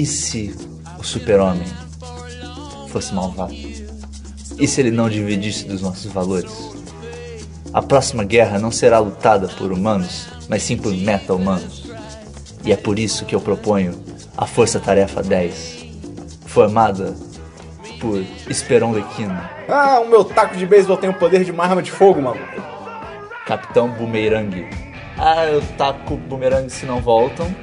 e se o super-homem fosse malvado? E se ele não dividisse dos nossos valores? A próxima guerra não será lutada por humanos, mas sim por meta-humanos. E é por isso que eu proponho a Força Tarefa 10, formada por Esperon Lequino, Ah, o meu taco de beisebol tem o poder de uma arma de fogo, maluco. Capitão Boomerang. Ah, eu taco boomerang se não voltam.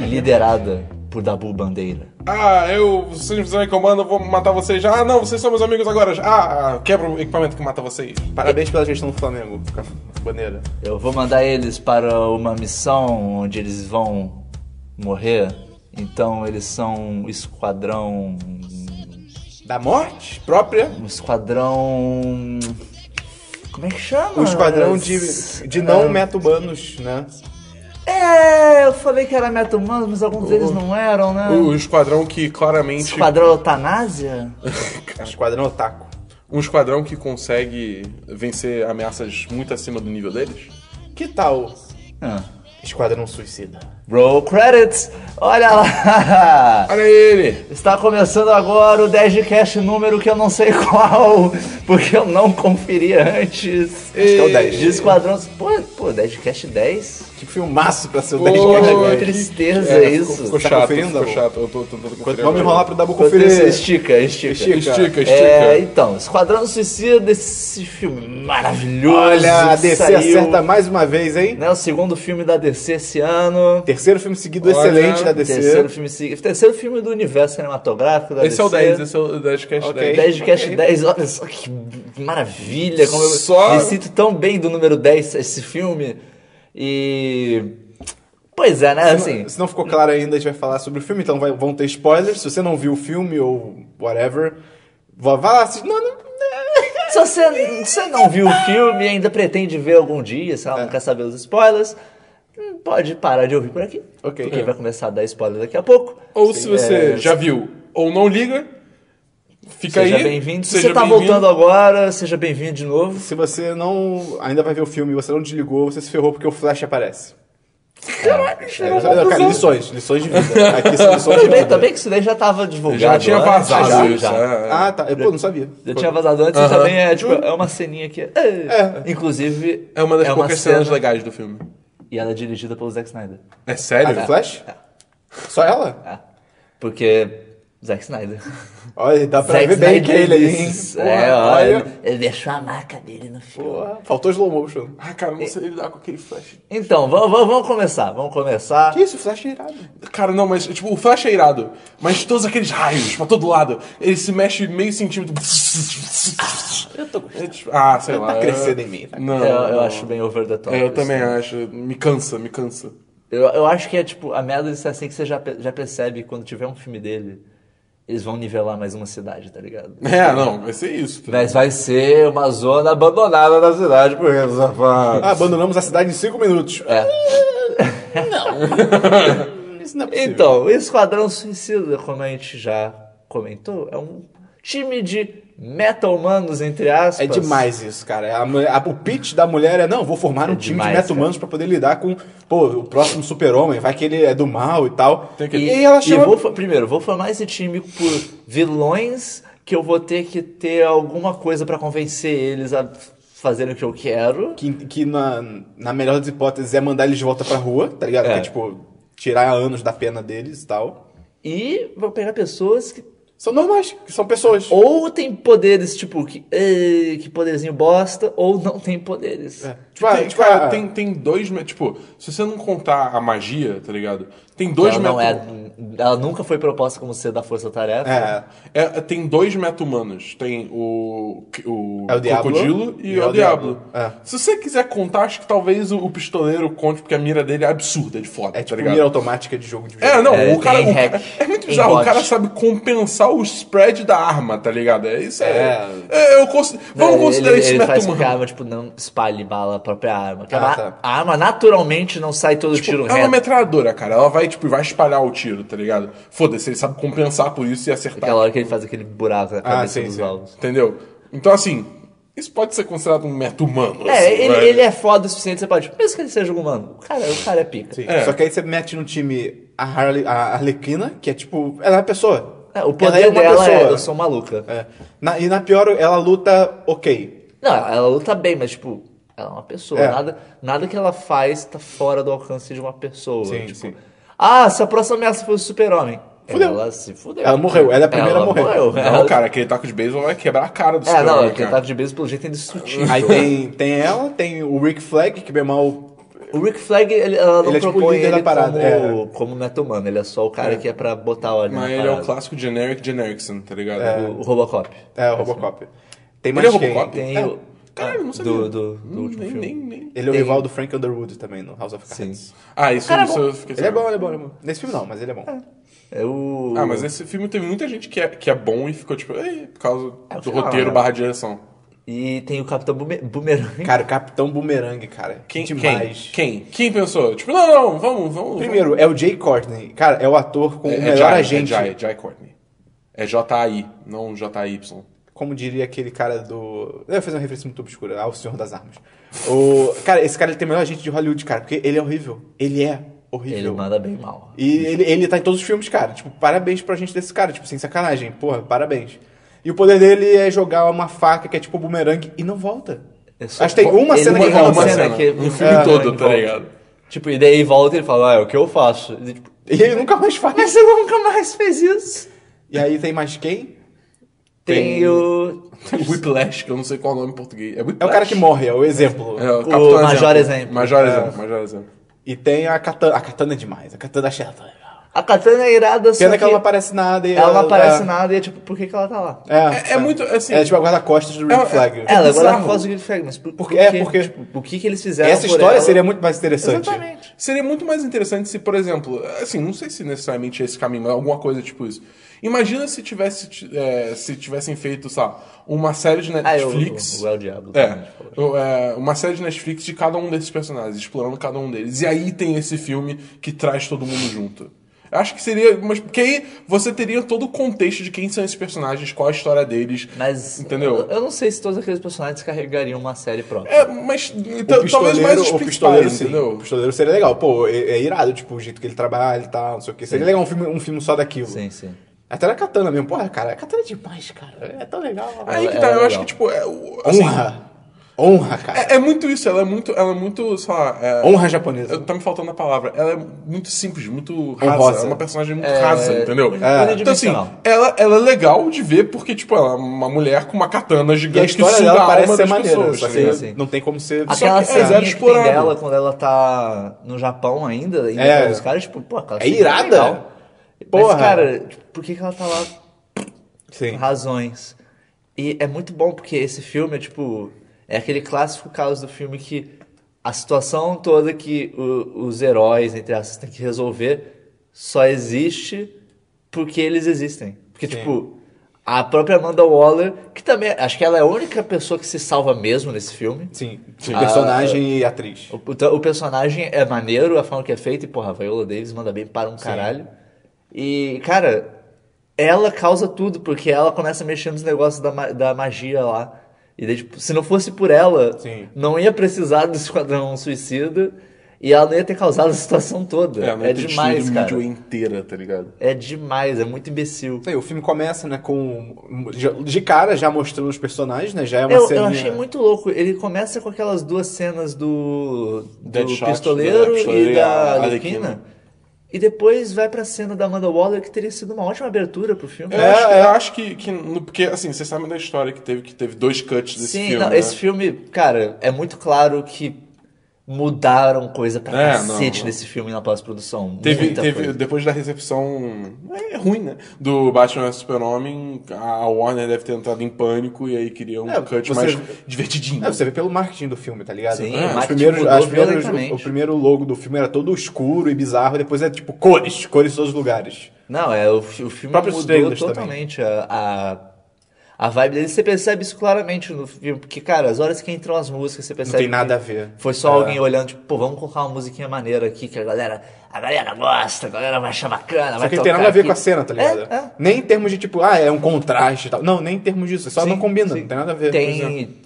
E liderada por Dabu Bandeira. Ah, eu, vocês fizeram em comando, eu vou matar vocês já. Ah, não, vocês são meus amigos agora. Ah, quebra o equipamento que mata vocês. Parabéns pela gestão do Flamengo. Bandeira. Eu vou mandar eles para uma missão onde eles vão morrer. Então eles são um esquadrão. Da morte própria. Um esquadrão. Como é que chama? Um esquadrão de, de não meta-humanos, né? É, eu falei que era meta-humanos, mas alguns deles não eram, né? O, o esquadrão que claramente. Esquadrão eutanásia? Esquadrão otaku. Um esquadrão que consegue vencer ameaças muito acima do nível deles. Que tal Ah. Esquadrão Suicida? Roll credits! Olha lá! Olha ele! Está começando agora o 10 de cash número que eu não sei qual, porque eu não conferi antes. Acho que é o 10. De Esquadrão. Pô, pô 10 de cash 10? Que filmaço pra ser o Pô, 10 de Que cada vez. tristeza É, isso. Ficou, ficou Tá chato, conferindo, ficou chato. Eu tô tentando conferir. Vamos agora. enrolar pro Dabu conferir. Estica, estica. Estica. Estica, estica. É, então, Esquadrão Suicida desse filme maravilhoso. Olha, a que DC saiu, acerta mais uma vez, hein? Né, o segundo filme da DC esse ano. Terceiro filme seguido Olha, excelente da DC. Terceiro filme, se- terceiro filme do universo cinematográfico da Esse é o DC. 10, esse é o 10 Cash Ok. 10. 10 de Cash 10, olha só que maravilha, como eu Só- me sinto tão bem do número 10 esse filme. E. Pois é, né? Assim, Se não ficou claro ainda, a gente vai falar sobre o filme, então vai- vão ter spoilers. Se você não viu o filme ou whatever, vá vai lá assistir. Não, não, se você, se você não viu o filme e ainda pretende ver algum dia, sei lá, não quer saber os spoilers, pode parar de ouvir por aqui. Ok. Porque vai começar a dar spoiler daqui a pouco. Ou se você é, já viu ou não liga, fica Seja aí. bem-vindo. Se você tá bem-vindo. voltando agora, seja bem-vindo de novo. Se você não ainda vai ver o filme e você não desligou, você se ferrou porque o Flash aparece. É, cara, lições, lições de vida. Aqui são lições de Também, vida. também que isso daí já tava divulgado. Já tinha antes, vazado já, isso. já. é. Ah, tá. Eu, pô, não sabia. Já tinha vazado antes e também é, tipo, é uma ceninha que. É. Inclusive. É uma das poucas cena- cenas legais do filme. E ela é dirigida pelo Zack Snyder. É sério? Ah, Flash? Só ela? É. Porque. Zack Snyder. Olha, dá pra Zack ver bem que ele, hein? disse- Porra, É, olha. Ele deixou a marca dele no filme. Porra, faltou slow motion. Ah, cara, não sei lidar com aquele flash. Então, vamos, vamos, vamos começar. Vamos começar. Que isso, o Flash é irado. Cara, não, mas tipo, o flash é irado. Mas todos aqueles raios pra todo lado, ele se mexe meio centímetro. Eu tô É, tipo, ah, sei lá. Tá é- crescendo em mim, tá? Não, Eu, eu não. acho bem over the top. É, eu isso. também acho. Me cansa, me cansa. Eu, eu acho que é tipo, a merda disso é assim que você já, já percebe quando tiver um filme dele, eles vão nivelar mais uma cidade, tá ligado? É, não, vai ser isso. tá? Mas vai ser uma zona abandonada da cidade, porque safado. Ah, abandonamos a cidade em 5 minutos. É. Isso não é possível. Então, o Esquadrão Suicida, como a gente já comentou, é um time de meta-humanos, entre aspas. É demais isso, cara. A a- o pitch da mulher é, não, vou formar um time demais, de meta-humanos pra poder lidar com, pô, o próximo super-homem, vai que ele é do mal e tal. Tem que- E, E ela e chama... vou, fa- primeiro, vou formar esse time por vilões que eu vou ter que ter alguma coisa pra convencer eles a fazerem o que eu quero. Que, que na, na melhor das hipóteses é mandar eles de volta pra rua, tá ligado? É. Que é, tipo, tirar anos da pena deles e tal. E vou pegar pessoas que São normais, que são pessoas. ou têm poderes, tipo, que, "Ei, que poderzinho bosta, ou não tem poderes. É. Tipo, ah, Tem, tipo, cara, ah, tem, tem dois. Tipo, se você não contar a magia, tá ligado? Tem dois Ela meta- é. Ela nunca foi proposta como ser da Força Tarefa. É, É, tem dois meta-humanos. Tem o, o, É o Diablo Crocodilo e, e é é o Diablo. Diablo. É. Se você quiser contar, acho que talvez o, o pistoleiro conte, porque a mira dele é absurda, é de foda, é tá tipo ligado? mira automática de jogo de É, não, É, o cara, o hack É muito bizarro, o cara sabe compensar o spread da arma, tá ligado? É isso é. É. é, eu cons- vamos considerar ele, isso ele faz com meta-humano. que a arma, tipo, não espalhe bala própria arma. Ah, tá. a arma naturalmente não sai todo tiro É uma reto. metralhadora, cara. Ela vai, tipo, vai espalhar o tiro, tá ligado? Foda-se, ele sabe compensar por isso e acertar. Aquela hora que ele faz aquele buraco na cabeça sim, dos sim. alvos. Entendeu? Então, assim, Isso pode ser considerado um meta humano. É, assim, ele, ele é foda o suficiente, você pode. Mesmo que ele seja um humano. O cara, o cara é pica. Sim. É. Só que aí você mete no time a, Harley, a Arlequina, que é tipo. Ela é uma pessoa. É, o Ela poder é uma dela é, pessoa. eu sou maluca. É. Na- e na pior, ela luta ok. Não, ela luta bem, mas tipo, ela é uma pessoa. É. Nada, nada que ela faz tá fora do alcance de uma pessoa. Sim, tipo, sim. Ah, se a próxima ameaça fosse o super-homem. Fudeu. Ela se fudeu. Ela morreu, ela é a primeira Ela a morrer. morreu. Não, Ela- cara, aquele taco de beisebol vai quebrar a cara do É, não, aquele cara. taco de beisebol, pelo jeito, é indestrutível. Aí tem, tem ela, tem o Rick Flag, que bem mal. O Rick Flag, ele, ela não Ele é tipo o propõe ele da parada, como, é. como meta-humano. Ele é só o cara que é pra botar ordem Mas na ele é o clássico generic genericson, tá ligado? O, o Robocop. É, o Robocop. Tem Ele é mais quem? Robocop? Tem É. o... Caralho, não sabia. Do, do, do último nem, filme. nem, nem. Ele é o Tem- rival do Frank Underwood também, no House of Cards. Sim. Ah, isso, Cara, é isso eu fiquei Ele é sabendo. bom, ele é bom, ele é bom. Nesse filme não, mas ele é bom. É o... Ah, mas nesse filme teve muita gente que é, que é bom e ficou tipo, Ei, por causa É, do lá, roteiro né? barra direção. E tem o Capitão Bume- Boomerang. Cara, o Capitão Boomerang, cara. Quem, demais. Quem? Quem? Quem pensou? Tipo, não, não, vamos, vamos. Primeiro, é o Jay Courtney. Cara, é o ator com vamos. o é, é melhor Jai, agente. É Jai, Jai Courtney. É J-A-I, não J-A-Y. Como diria aquele cara do. Eu ia fazer uma referência muito obscura, ao Senhor das Armas. O... Cara, esse cara ele tem o melhor agente de Hollywood, cara, porque ele é horrível. Ele é horrível. Ele manda bem mal. E ele, ele tá em todos os filmes, cara. Tipo, parabéns pra gente desse cara, tipo, sem sacanagem. Porra, parabéns. E o poder dele é jogar uma faca que é tipo bumerangue e não volta. É só- Acho que tem uma Ele cena que uma volta. cena cena, que- um filme É, todo, tá volta. ligado? Tipo, e daí volta e ele fala, ah, é o que eu faço. E, tipo, E ele nunca mais faz. mas você nunca mais fez isso. E aí tem mais quem? Tem, o... Tem o Whiplash, que eu não sei qual é o nome em português. É, É o cara que morre, é o exemplo. É, o, O Major Exemplo. Major É. Exemplo, Major Exemplo. E tem a Katana. A Katana é demais. A Katana legal. A Katana é irada, só Pena que que ela não aparece nada e ela não aparece é, nada e é tipo, por que, que ela tá lá? É, É- é muito, assim- É tipo a guarda-costas do Rick É- Flag. é- Ela é causa do Green Flag, mas por, Porque- por é, porque- Tipo, o que que eles fizeram Essa história ela? seria muito mais interessante. Exatamente. Seria muito mais interessante se, por exemplo, assim, não sei se necessariamente é esse caminho, mas alguma coisa tipo isso. Imagina se tivesse, é, se tivessem feito, lá, uma série de Ah, eu, Netflix. o, o El Diablo. É, é, uma série de Netflix de cada um desses personagens, explorando cada um deles. E aí tem esse filme que traz todo mundo junto. Eu acho que seria. Mas, porque aí você teria todo o contexto de quem são esses personagens, qual a história deles. Mas Entendeu? Eu, eu não sei se todos aqueles personagens carregariam uma série própria. É, mas. Então, talvez mais os pistoleiro, o pistoleiro, principais, sim. entendeu? O pistoleiro seria legal. Pô, é, é irado, tipo, o jeito que ele trabalha e tal, não sei o quê. Seria legal um filme, um filme só daquilo. Sim, sim. Até na Katana mesmo. Porra, cara, a Katana é demais, cara. É tão legal. Aí que Ela- tá, ela eu é acho legal. que, tipo, é, o- assim, Honra. Honra, cara. é, é muito isso, ela é muito, ela é muito, sei lá, é, Honra japonesa. eu- tá me faltando a palavra. Ela é muito simples, muito rasa. Honrosa. É uma personagem muito É, rasa, entendeu? é, Então, assim, ela, ela é legal de ver porque, tipo, ela é uma mulher com uma katana E a gigante que história suga dela a parece alma ser das maneira. pessoas. só tá que ligado? sim. não tem como ser... Aquela que é que tem dela quando ela tá no Japão ainda, ainda É. os caras, tipo, pô, aquela É cena irada. legal. Porra. Mas, cara, tipo, por que, que ela tá lá? Sim. Razões. E é muito bom porque esse filme é tipo. É aquele clássico caso do filme que a situação toda que o- os heróis, entre aspas, têm que resolver só existe porque eles existem. Porque, tipo, a própria Amanda Waller, que também. Acho que ela é a única pessoa que se salva mesmo nesse filme. Sim. Personagem e atriz. O, o- o personagem é maneiro, a forma que é feita, e porra, a Viola Davis manda bem para um caralho. E, cara, ela causa tudo, porque ela começa a mexer nos negócios da, da magia lá. E daí, tipo, se não fosse por ela, Sim. não ia precisar do Esquadrão Suicida e ela não ia ter causado a situação toda. É, não É, demais, cara. mídia inteira, tá ligado? É demais, é muito imbecil. Aí, o filme começa, né, com... De cara, já mostrando os personagens, né? Já é uma Eu, cena... eu achei muito louco. Ele começa com aquelas duas cenas do, do Deadshot, pistoleiro do pistoleiro e da Arlequina. E depois vai pra cena da Amanda Waller, que teria sido uma ótima abertura pro filme. Eu, acho, eu acho que, que no- porque, assim, vocês sabem da história que teve, que teve dois cuts desse Sim, filme, não, né? esse filme, cara, é muito claro que mudaram coisa pra É, cacete não, não. nesse filme na pós-produção. Teve, teve depois da recepção é ruim, né? Do Batman vs Super-Homem, a Warner deve ter entrado em pânico e aí queria um É, cut você- mais divertidinho. É, você vê pelo marketing do filme, tá ligado? Sim, Os o marketing primeiros, mudou as primeiras- o, o primeiro logo do filme era todo escuro e bizarro, e depois é tipo cores, cores em todos os lugares. Não, é, o, o filme mudou totalmente a, a, a vibe dele. Você percebe isso claramente no filme, porque, cara, as horas que entram as músicas, você percebe tem nada a ver. Foi só É. alguém olhando, tipo, pô, vamos colocar uma musiquinha maneira aqui, que a galera, a galera gosta, a galera vai achar bacana, Só vai que não tem nada a ver aqui. com a cena, tá ligado? É, é. Nem em termos de tipo, ah, é um contraste e tal. Não, nem em termos disso, só Sim, não combina, sim. não tem nada a ver. Tem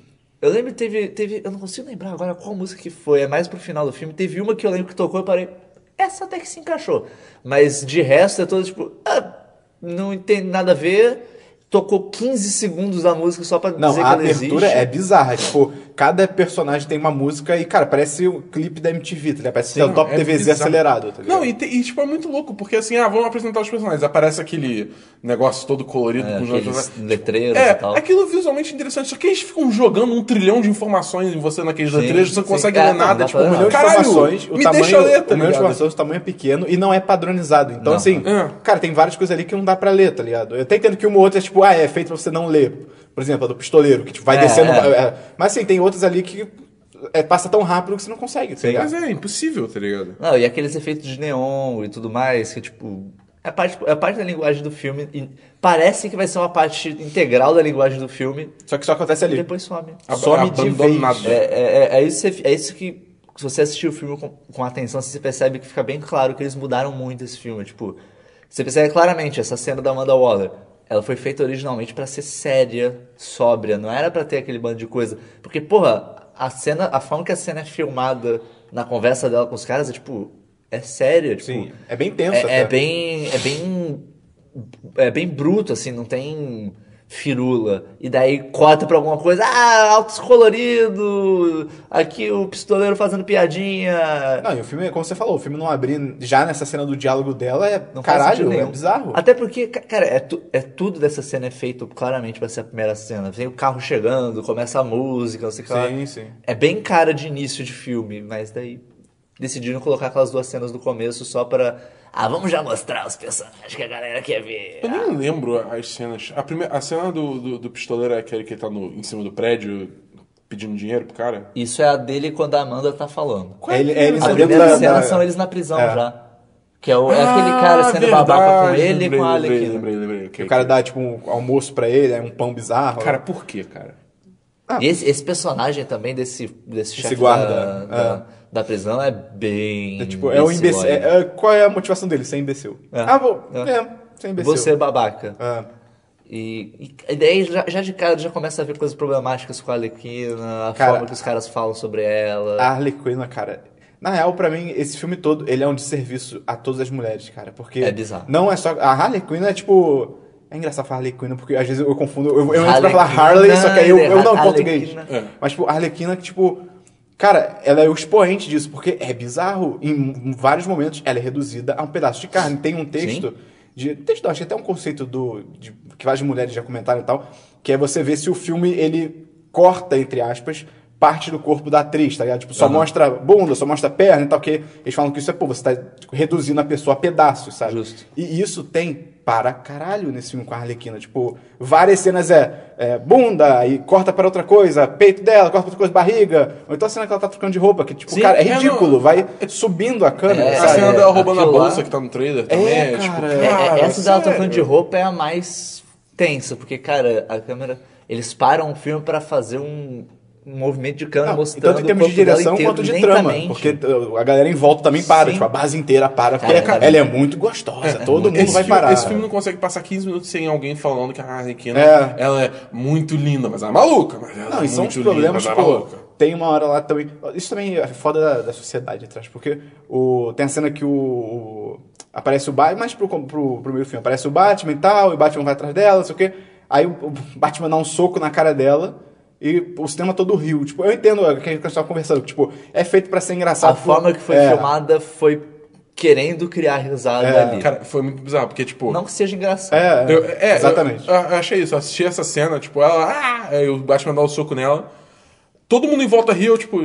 Eu lembro que teve, teve. Eu não consigo lembrar agora qual música que foi. É mais pro final do filme. Teve uma que eu lembro que tocou e eu parei. Essa até que se encaixou. Mas de resto é todo tipo. Ah, não tem nada a ver. Tocou 15 segundos da música só pra Não, dizer a que ela abertura existe. é bizarra. Tipo, cada personagem tem uma música e, cara, parece o clipe da MTV, tá ligado? Parece o Top É TVZ bizarro. acelerado, tá ligado? Não, e, te- e, tipo, é muito louco, porque assim, ah, vamos apresentar os personagens. Aparece aquele negócio todo colorido É, com os personagens. letreiros É, e tal. aquilo visualmente interessante, só que eles ficam jogando um trilhão de informações em você naqueles Sim, letreiros, você não sim. consegue É, ler não, nada, tipo, Um milhão de informações, o me tamanho, deixa ler, tá o milhão de ligado? informações, o tamanho é pequeno e não é padronizado. Então, Não. assim, É. cara, tem várias coisas ali que não dá pra ler, tá ligado? Eu até entendo que uma ou outra é tipo, ah, é feito pra você não ler. Por exemplo, a do pistoleiro, que tipo, vai É, descendo. é. é. Mas assim, tem outras ali que é, passa tão rápido que você não consegue, tá ligado? Mas é impossível, tá ligado? Não, e aqueles efeitos de neon e tudo mais, que tipo. É parte, é parte da linguagem do filme. E parece que vai ser uma parte integral da linguagem do filme. Só que só acontece E ali. depois some. Ab- Some de vez. abandonado. É, é, é, é isso, é isso que. Se você assistir o filme com, com atenção, você percebe que fica bem claro que eles mudaram muito esse filme. Tipo, você percebe claramente essa cena da Amanda Waller. Ela foi feita originalmente pra ser séria, sóbria, não era pra ter aquele bando de coisa. Porque, porra, a cena, a forma que a cena é filmada na conversa dela com os caras é tipo. É séria, tipo. Sim, é bem tenso É, é bem. É bem. É bem bruto, assim, não tem firula. E daí corta pra alguma coisa. Ah, altos colorido! Aqui o pistoleiro fazendo piadinha. Não, e o filme, como você falou, o filme não abrir já nessa cena do diálogo dela é. Não caralho, é bizarro. Até porque, ca- cara, é, tu- é tudo dessa cena é feito claramente pra ser a primeira cena. Vem o carro chegando, começa a música, não sei o que lá. Sim, sim. É bem cara de início de filme, mas daí decidiram colocar aquelas duas cenas do começo só pra. Ah, vamos já mostrar os personagens que a galera quer ver. Eu nem lembro as cenas. A, primeira, a cena do, do, do pistoleiro é aquele que tá no, em cima do prédio pedindo dinheiro pro cara. Isso é a dele quando a Amanda tá falando. É, ele- é eles A dentro primeira da- cena da- são eles na prisão É. já. Que é, o, é aquele cara sendo verdade, babaca com ele e lembrei, com a lembrei, Arlequina. lembrei, lembrei. ok, O cara dá, tipo, um almoço pra ele, é um pão bizarro. Cara, por quê, cara? E esse, esse personagem também desse, desse chefe guarda, da, é. da, da prisão é bem. É, tipo, é um imbecil. é- é- qual é a motivação dele? Ser imbecil. É. Ah, vou. É. É, ser imbecil. Você é babaca. É. E, e daí já, já de cara já começa a ver coisas problemáticas com a Arlequina, a Cara, forma que os caras falam sobre ela. A Harley Quinn, cara. Na real, pra mim, esse filme todo, ele é um desserviço a todas as mulheres, cara. Porque. É bizarro. Não é só. A Harley Quinn é tipo. É engraçado falar Harley Quinn, porque às vezes eu confundo. Eu, eu entro pra falar Harlequina, Harley, só que aí eu, eu não, em Harlequina. português. É. Mas, tipo, a Arlequina, que, tipo. Cara, ela é o expoente disso, porque é bizarro. Em, vários momentos, ela é reduzida a um pedaço de carne. Tem um texto. De, texto, acho que até um conceito do, de, que várias mulheres já comentaram e tal, que é você ver se o filme ele corta, entre aspas, parte do corpo da atriz, tá ligado? Tipo, só mostra bunda, só mostra perna e tal, que eles falam que isso é, pô, você tá reduzindo a pessoa a pedaços, sabe? Justo. E isso tem para caralho nesse filme com a Arlequina. Tipo, várias cenas é, é bunda e corta para outra coisa, peito dela, corta para outra coisa, barriga. Ou então a cena que ela tá trocando de roupa, que, tipo, Sim, cara, é é, ridículo. não- Vai subindo a câmera, É, A cena dela roubando a aquilo lá- bolsa que tá no trailer também. É, É, tipo, cara. É, é, cara, essa dela sério? trocando de roupa é a mais tensa, porque, cara, a câmera. Eles param o filme pra fazer um, um movimento de câmera mostrando tanto em termos de direção inteiro, quanto de trama. Porque uh, a galera em volta também para, Sim. tipo, a base inteira para, porque ela é muito gostosa, todo mundo esse vai filme, parar. Esse filme não consegue passar 15 minutos sem alguém falando que a Arlequina É. ela é muito linda, mas ela é maluca. Mas ela Não, é e são muito os problemas, linda, é tipo, maluca. tem uma hora lá também. Isso também é foda da, da sociedade atrás, porque o, tem a cena que o. o- aparece o Batman, mas pro, pro, pro meio do filme, aparece o Batman e tal, e o Batman vai atrás dela, não sei o quê. Aí o, o Batman dá um soco na cara dela. E o cinema todo riu. Tipo, eu entendo o que a gente estava conversando. que, Tipo, é feito pra ser engraçado. A forma que foi é, filmada foi querendo criar risada É, ali. Cara, foi muito bizarro, porque, tipo. Não que seja engraçado. É, Eu- é, exatamente. Eu, eu achei isso, eu assisti essa cena, tipo, ela. Ah! Aí o Batman dá o soco nela. Todo mundo em volta riu, tipo.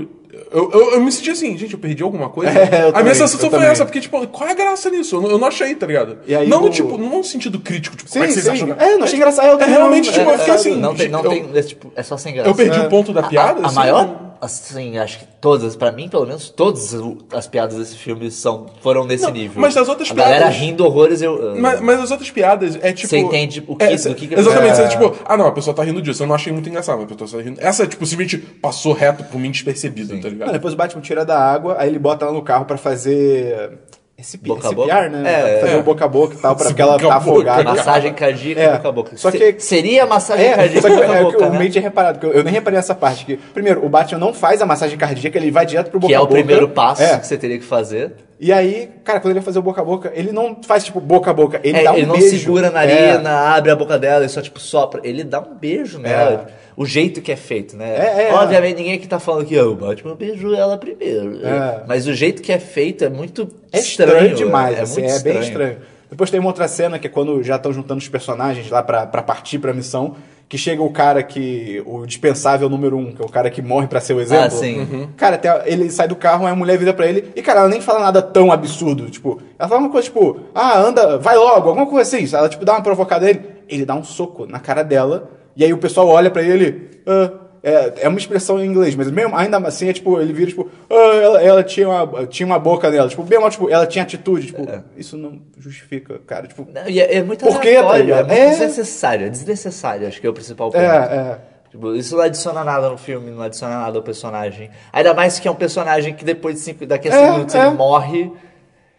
Eu, eu, eu me senti assim, gente, eu perdi alguma coisa. É, eu a também, minha sensação eu foi também. essa, porque, tipo, qual é a graça nisso? Eu não, eu não achei, tá ligado? E aí não no o- tipo, não no sentido crítico, tipo, Sim, como é que vocês sim. acham? É, eu não achei engraçado. Eu É realmente, tipo, é, eu fiquei assim. Não tem, não eu, tem, é, tipo, é só sem graça. eu perdi o ponto da piada. A, a assim, maior, assim, acho que todas, pra mim, pelo menos, todas as piadas desse filme são, foram nesse Não, nível. mas das outras a galera piadas- rindo horrores, eu... Mas, mas as outras piadas é tipo. Você entende o que- é, do que que- Exatamente, É. você, tipo, ah não, a pessoa tá rindo disso. Eu não achei muito engraçado, mas a pessoa tá rindo. Essa, tipo, simplesmente passou reto por mim despercebida, tá ligado? Não, depois o Batman tira da água, aí ele bota ela no carro pra fazer CP, Boca a boca? né? É, Fazer é. o boca a boca e tal, pra porque ela boca tá a boca. afogada. Massagem cardíaca É, boca a boca. só Se- que- Seria massagem É, cardíaca só que boca a é, que boca, eu né? meio tinha reparado, porque eu, eu nem reparei nessa parte. Que, primeiro, o Batman não faz a massagem cardíaca, ele vai direto pro boca Que é a o boca. primeiro passo É. que você teria que fazer. E aí, cara, quando ele vai fazer o boca a boca, ele não faz tipo boca a boca, ele É, dá um ele não beijo. segura na É. narina, abre a boca dela e só tipo sopra. Ele dá um beijo nela. O jeito que é feito, né? É, é, Obviamente ninguém aqui tá falando que "Ah, o Batman beijou ela primeiro. É. Mas o jeito que é feito é muito É estranho. estranho, demais, é, assim, muito é bem estranho. Depois tem uma outra cena que é quando já estão juntando os personagens lá pra, pra partir pra missão, que chega o cara que. o dispensável número um, que é o cara que morre pra ser o exemplo. Ah, sim. Uhum. Cara, ele sai do carro, aí a mulher vira pra ele, e cara, ela nem fala nada tão absurdo. Tipo, ela fala uma coisa tipo, ah, anda, vai logo, alguma coisa assim. Ela, tipo, dá uma provocada nele, ele dá um soco na cara dela, e aí o pessoal olha pra ele, ah, é, é uma expressão em inglês, mas mesmo ainda assim é tipo, ele vira tipo, ah, ela, ela tinha, uma, tinha uma boca nela, tipo, bem mal, tipo, ela tinha atitude, tipo, isso não justifica, cara, tipo, Não, e é, é muito Por quê, tá aleatório, é É. desnecessário, é desnecessário, acho que é o principal ponto. é, é. Tipo, isso não adiciona nada no filme, não adiciona nada ao personagem. Ainda mais que é um personagem que depois de cinco, daqui a cinco É, minutos é. ele morre.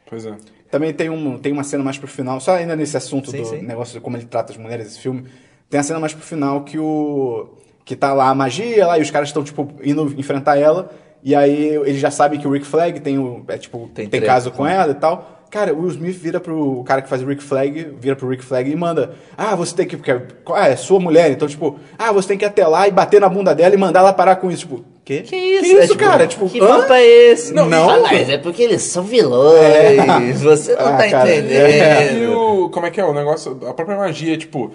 Pois é. Também tem, um, tem uma cena mais pro final, só ainda nesse assunto Sim, do sim. negócio de como ele trata as mulheres, esse filme. Tem a cena mais pro final que o. que tá lá a magia lá e os caras estão, tipo, indo enfrentar ela. E aí ele já sabe que o Rick Flag tem o. É, tipo, Tem tem, caso com né? ela e tal. Cara, o Will Smith vira pro cara que faz o Rick Flag, vira pro Rick Flag e manda: Ah, você tem que. Porque, ah, é sua mulher, então, tipo, ah, você tem que ir até lá e bater na bunda dela e mandar ela parar com isso. Tipo, quê? Que isso? Que isso, É, tipo, cara? Tipo, que hã? papo é esse? Não, não. Ah, mas é porque eles são vilões. Você não Ah, tá cara, E entendendo. o. Como é que é? O negócio. A própria magia, tipo.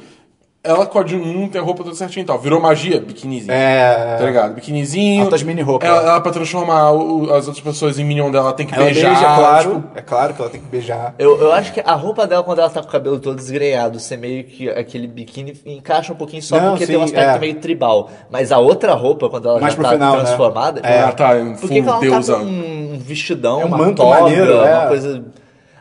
Ela com a Jun tem a roupa toda certinha e tal. Virou magia, biquinizinho. É. Tá ligado? Biquinizinho. Altas mini roupas. Ela, ela, pra transformar o- as outras pessoas em minion dela, tem que Ela beijar. beija, claro. tipo, É claro que ela tem que beijar. Eu, eu acho que a roupa dela, quando ela tá com o cabelo todo desgrenhado, ser meio que aquele biquíni, encaixa um pouquinho só Não, porque sim, tem um aspecto é. meio tribal. Mas a outra roupa, quando ela Mais já tá final, né? transformada, É. Ela tá em por que, que ela full não deusa. tá com um vestidão, É um uma manto toga, maneiro, uma é. coisa...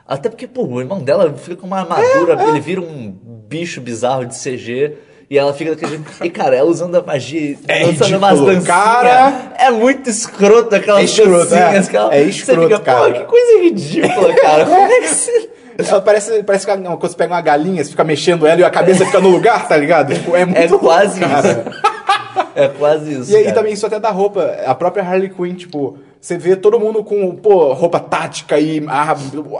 Até porque, pô, o irmão dela fica com uma armadura, ele vira um bicho bizarro de CG... E ela fica daquele jeito. E, cara, ela usando a magia, É dançando umas dancinhas. Cara- É muito escroto aquelas É escroto, dancinhas é. que ela... É Você escroto, fica, pô, cara. que coisa ridícula, cara. Como é que você... Ela parece, parece que quando você pega uma galinha, você fica mexendo ela e a cabeça fica no lugar, tá ligado? Tipo, é muito É quase cara. isso. É quase isso. E aí cara. também isso até da roupa. A própria Harley Quinn, tipo, você vê todo mundo com, pô, roupa tática e, ah,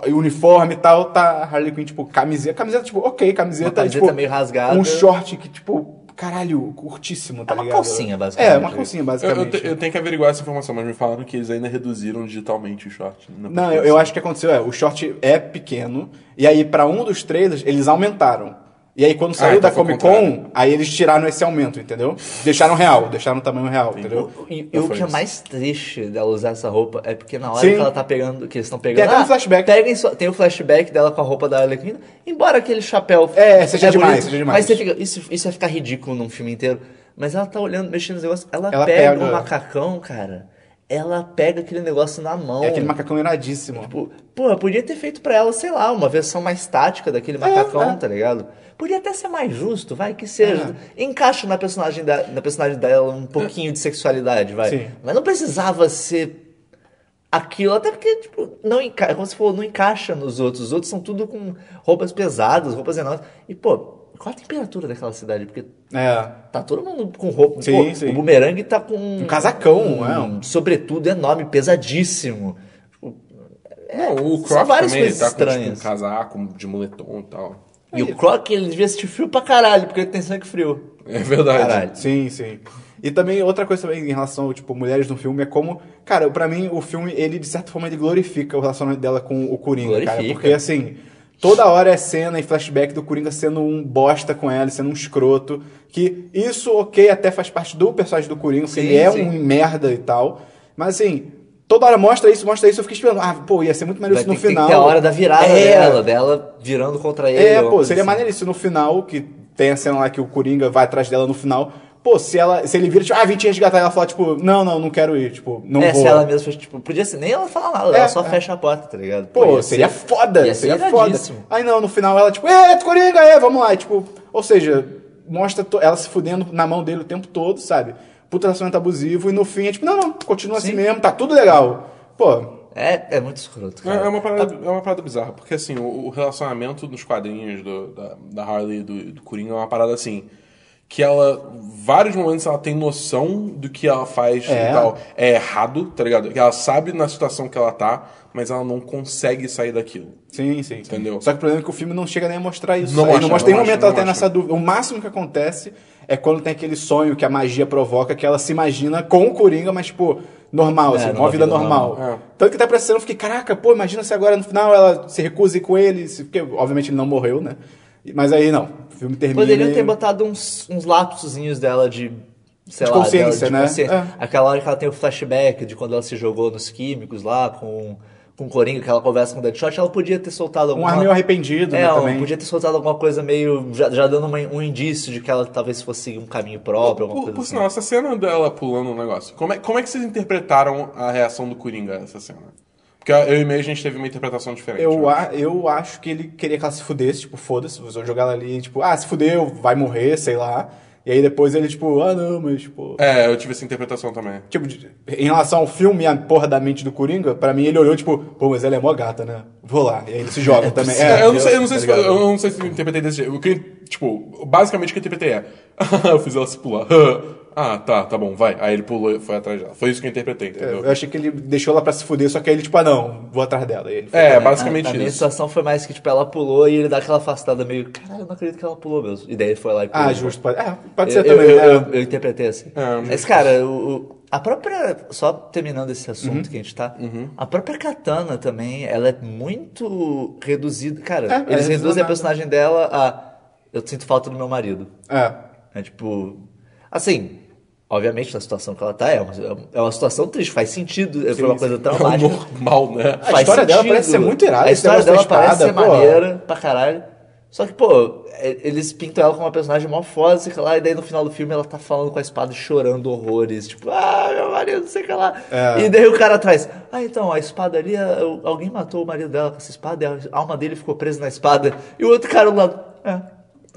e uniforme e tal, tá Harley Quinn, tipo, camiseta. Camiseta, tipo, ok, camiseta. Uma camiseta tipo, meio rasgada. Um short que, tipo, caralho, curtíssimo, tá É uma ligado? calcinha, basicamente. É, uma calcinha, Eu, eu, basicamente. te- eu tenho que averiguar essa informação, mas me falaram que eles ainda reduziram digitalmente o short. na Não, eu, eu acho que aconteceu, é, o short é pequeno, e aí pra um dos trailers eles aumentaram. E aí quando saiu então da Comic. Con, aí eles tiraram esse aumento, entendeu? Deixaram real, deixaram o tamanho real, entendeu? E, e Eu o que é falei mais triste dela usar essa roupa é porque na hora Sim. que ela tá pegando, que eles estão pegando. Tem até um ah, flashback. Peguem só, tem o flashback dela com a roupa da Arlequina, embora aquele chapéu. É, seja demais, bonito, seja demais. Mas você fica, isso, isso vai ficar ridículo num filme inteiro. Mas ela tá olhando, mexendo nos negócios. Ela, Ela pega, pega- o macacão, cara. Ela pega aquele negócio na mão. É aquele macacão iradíssimo. Tipo, pô, podia ter feito pra ela, sei lá, uma versão mais tática daquele macacão, é. tá ligado? Podia até ser mais justo, vai, que seja. Encaixa na personagem, da, na personagem dela um pouquinho de sexualidade, vai. Sim. Mas não precisava ser aquilo, até porque, tipo, não encaixa, como você falou, não encaixa nos outros. Os outros são tudo com roupas pesadas, roupas enormes. E, pô, qual a temperatura daquela cidade? Porque É. tá todo mundo com roupa. Sim, pô, sim. O bumerangue tá com Um casacão, um, é, um- sobretudo enorme, pesadíssimo. Não, o Croc várias também, ele coisas tá com tipo, um estranhas. casaco de moletom e tal. E o Croc, ele devia sentir frio pra caralho, porque ele tem sangue frio. É verdade. Caralho. Sim, sim. E também outra coisa também em relação, tipo, mulheres no filme é como, cara, pra mim o filme, ele de certa forma ele glorifica o relacionamento dela com o Coringa, cara, Glorifica. porque assim, toda hora é cena e flashback do Coringa sendo um bosta com ela, sendo um escroto, que isso, OK, até faz parte do personagem do Coringa, porque Sim, ele é sim. um merda e tal, mas assim, toda hora mostra isso, mostra isso, eu fiquei esperando, ah, pô, ia ser muito maneiro Vai isso no tem final. que ter a hora da virada É, dela, dela virando contra ele. é, pô, seria assim. maneiro isso no final, que tem a cena lá que o Coringa vai atrás dela no final. Pô, se ela, se ele vira, tipo, ah, vim te resgatar, ela fala, tipo, não, não, não quero ir, tipo, não é, vou. se ela mesma fez, tipo, podia ser, nem ela falar nada, É, ela só é. fecha a porta, tá ligado? Pô, ia seria ser- foda, ia ser seria foda. Aí não, no final ela, tipo, é, tu Coringa, é, vamos lá, e, tipo, ou seja, mostra ela se fudendo na mão dele o tempo todo, sabe? Puta relacionamento abusivo, e no fim é tipo, não, não, continua assim Sim. mesmo, tá tudo legal. Pô, É, é muito escroto, É, cara. é uma parada, é uma parada bizarra, porque assim, o, o relacionamento nos quadrinhos do- da, da Harley e do, do Coringa é uma parada assim. Que ela, vários momentos ela tem noção do que ela faz É. e tal. É errado, tá ligado? Que ela sabe na situação que ela tá, mas ela não consegue sair daquilo. Sim, sim, sim. Entendeu? Só que o problema é que o filme não chega nem a mostrar isso. Não mostra, não mostra. Tem um momento ela tem nessa dúvida. O máximo que acontece é quando tem aquele sonho que a magia provoca, que ela se imagina com o Coringa, mas, tipo, normal, assim, numa uma vida vida normal. normal. É. Tanto que tá parecendo, eu fiquei, caraca, pô, imagina se agora no final ela se ir com ele, se- porque obviamente ele não morreu, né? Mas aí não, filme termina. Poderiam ter botado uns, uns lapsozinhos dela de. Sei De lá, consciência, dela, né? consciência. É. Aquela hora que ela tem o flashback de quando ela se jogou nos químicos lá com, com o Coringa, que ela conversa com o Deadshot, ela podia ter soltado Um alguma ar meio arrependido, É, né, ela também. podia ter soltado alguma coisa meio. já, já dando uma- um indício de que ela talvez fosse seguir um caminho próprio, alguma Por, coisa por assim. sinal, essa cena dela pulando um negócio, como é, como é que vocês interpretaram a reação do Coringa nessa cena? Porque eu e meio a gente teve uma interpretação diferente. Eu, a- eu acho que ele queria que ela se fudesse, tipo, foda-se, vou jogar ela ali, tipo, ah, se fudeu, vai morrer, sei lá. E aí depois ele, tipo, ah, não, mas, tipo. É, eu tive essa interpretação também. Tipo, de- em relação ao filme e a porra da mente do Coringa, pra mim ele olhou, tipo, pô, mas ela é mó gata, né? Vou lá. E aí ele se joga também. É, eu, não sei, eu, não sei tá se, ligado? eu não sei se eu interpretei desse jeito. Que, tipo, basicamente o que eu interpretei é. eu fiz ela se pular. ah, tá, tá bom, vai. Aí ele pulou e foi atrás dela. Foi isso que eu interpretei, entendeu? Eu achei que ele deixou ela pra se fuder, só que aí ele, tipo, ah, não, vou atrás dela. E ele foi É, basicamente a, a minha isso. situação foi mais que, tipo, ela pulou e ele dá aquela afastada meio. Caralho, eu não acredito que ela pulou mesmo. E daí ele foi lá e pulou. Ah, justo. Pode, é, pode Eu, ser eu, também. eu, né? eu- eu interpretei assim. É, Mas, cara, o, o- a própria. Só terminando esse assunto Uhum. que a gente tá. A própria Katana também, ela é muito reduzida. Cara, É, é eles reduzem reduzida a personagem dela a. Eu sinto falta do meu marido. É. É tipo. Assim. Obviamente, na situação que ela tá, é uma, é uma situação triste, faz sentido, foi uma coisa É traumática. normal, né? A história dela parece ser muito irada, A história dela parece ser pô. maneira pra caralho. Só que, pô, é- eles pintam ela como uma personagem mó foda, sei lá, e daí no final do filme ela tá falando com a espada chorando horrores. Tipo, ah, meu marido, sei que lá. É. E daí o cara atrás, ah, então, a espada ali, a- alguém matou o marido dela com essa espada, e a alma dele ficou presa na espada. E o outro cara do lado, é.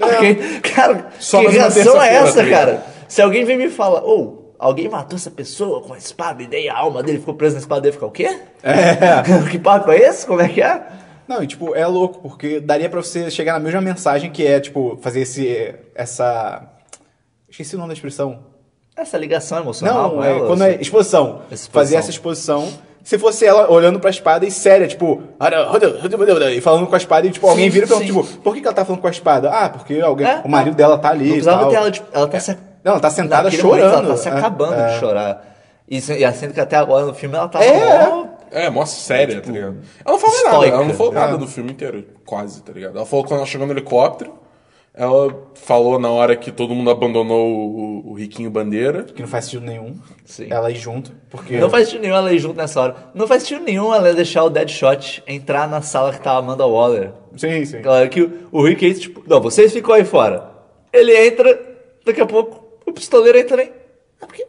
Ok. Cara, Só que reação é essa, tá cara? Se alguém vem me fala, ou alguém matou essa pessoa com a espada e daí a alma dele ficou presa na espada dele, fica o quê? É. que papo é esse? Como é que é? Não, e tipo, é louco, porque daria pra você chegar na mesma mensagem que é, tipo, fazer esse. essa. Esqueci o nome da expressão. Essa ligação emocional Não, é, quando é assim. exposição. Exposição. Fazer essa exposição. Se fosse ela olhando pra espada e séria, tipo, e falando com a espada, e tipo, alguém vira e pergunta, tipo, por que, que ela tá falando com a espada? Ah, porque alguém, É. o marido dela tá ali. Não e precisava tal. ter ela, tipo, ela tá se... Não, ela tá sentada naquele chorando. momento ela tá se É, acabando é. de chorar. E, e sendo que até agora no filme ela tá É. mó- É, mó séria, tá ligado? Ela não falou nada, ela não falou nada É. do filme inteiro, quase, tá ligado? Ela falou quando ela chegou no helicóptero, ela falou na hora que todo mundo abandonou o, o Riquinho Bandeira. Que não faz sentido nenhum. Sim. Ela ir junto. Porque. Não faz sentido nenhum ela ir junto nessa hora. Não faz sentido nenhum ela deixar o Deadshot entrar na sala que tá a Amanda Waller. Sim, sim. Claro que o, o Rick tipo, não, vocês ficam aí fora. Ele entra, daqui a pouco o pistoleiro entra também. Ah, porque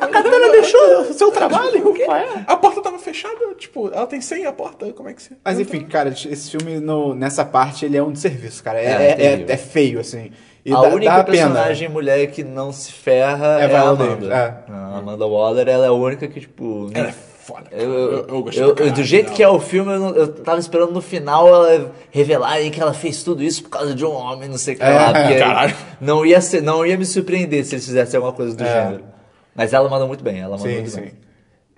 a Katana deixou o seu trabalho. O quê? A porta tava fechada, tipo, ela tem senha a porta, como é que você... Mas enfim, cara, esse filme no- nessa parte ele é um desserviço, cara. É, É, é, é- é feio, assim. E a dá, única dá pena. personagem mulher que não se ferra É é, a Amanda. É. A Amanda Waller, ela é a única que, tipo... Ela é foda. Eu, eu, Eu- gostei eu- caralho do jeito que é o filme, eu, não- eu tava esperando no final ela revelarem que ela fez tudo isso por causa de um homem, não sei o que É, lá. Caralho. Não ia, ser, não ia me surpreender se eles fizessem alguma coisa do É. gênero. Mas ela manda muito bem, ela manda Sim, muito sim. bem.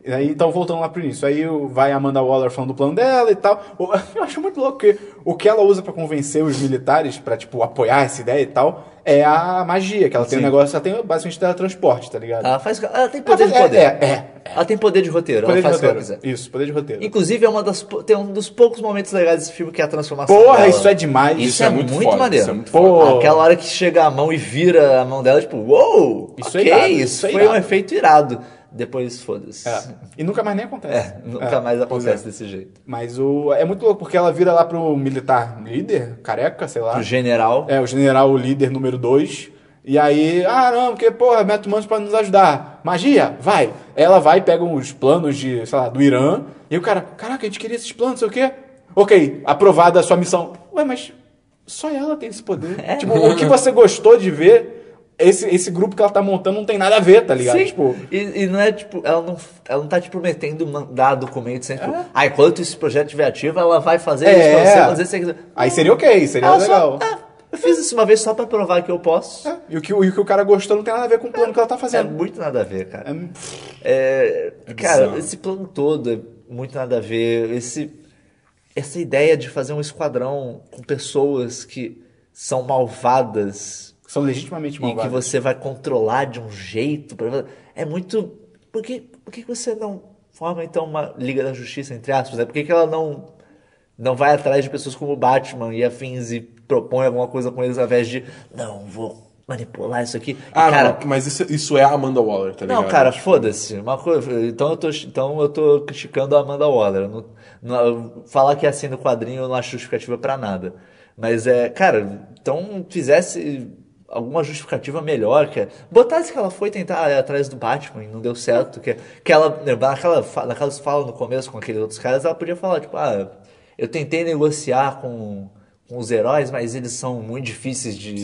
E aí, então, voltando lá pro início. Aí vai a Amanda Waller falando do plano dela e tal. O- Eu acho muito louco que o que ela usa pra convencer os militares, pra, tipo, apoiar essa ideia e tal, é a magia, que ela tem um Sim. negócio, ela tem basicamente teletransporte, tá ligado? Ela faz. Ela tem poder Ela de faz- poder. é, é, Ela tem poder de roteiro, poder ela de faz o que ela roteiro. quiser. Isso, poder de roteiro. Inclusive, é uma das, tem um dos poucos momentos legais desse filme que é a transformação. Porra, dela. isso é demais. Isso, Isso é, é muito, muito foda, maneiro. isso é muito foda. Aquela hora que chega a mão e vira a mão dela, tipo, uou! Isso é ok, irado, isso, isso é foi um irado. efeito irado. Depois, foda-se. É. E nunca mais nem acontece. É, nunca É, mais acontece é. desse jeito. Mas o, é muito louco, porque ela vira lá pro militar líder, careca, sei lá. Pro general. É, o general líder número 2. E aí, ah, não, porque, porra, mete humanos pra nos ajudar. Magia, vai. Ela vai, pega uns planos de, sei lá, do Irã. E o cara, caraca, a gente queria esses planos, sei o quê. Ok, aprovada a sua missão. Ué, mas só ela tem esse poder. É. Tipo, o que você gostou de ver, esse, esse grupo que ela tá montando não tem nada a ver, tá ligado? Sim. Tipo, E, e não é tipo, ela não, ela não tá te prometendo mandar documentos sempre. Tipo, ah, enquanto esse projeto estiver ativo, ela vai fazer É. isso pra você, fazer isso. aquilo." aí seria ok, seria Ela legal. só, ah, eu fiz isso uma vez só pra provar que eu posso. É, E, o que, o- e o que o cara gostou não tem nada a ver com o plano que ela tá É fazendo. muito nada a ver, cara. É- É, cara, bizarro. esse plano todo é muito nada a ver. Esse, essa ideia de fazer um esquadrão com pessoas que são malvadas São legitimamente e que você vai controlar de um jeito. pra- É muito. Por que, por que você não forma então uma Liga da Justiça, entre aspas? Né? Por que, que ela não, não vai atrás de pessoas como o Batman e afins e propõe alguma coisa com eles ao invés de. Não, vou manipular isso aqui. E, Ah, cara, mas isso, isso é a Amanda Waller, tá ligado? não, cara, foda-se. Uma coisa, então eu tô, então eu tô criticando a Amanda Waller. Não, não- falar que é assim no quadrinho eu não acho justificativa pra nada. Mas é, cara, então fizesse alguma justificativa melhor, que é, botasse que ela foi tentar ir atrás do Batman e não deu certo, que, que ela naquela naquelas falas no começo com aqueles outros caras, ela podia falar tipo, ah, eu tentei negociar com, com os heróis, mas eles são muito difíceis de,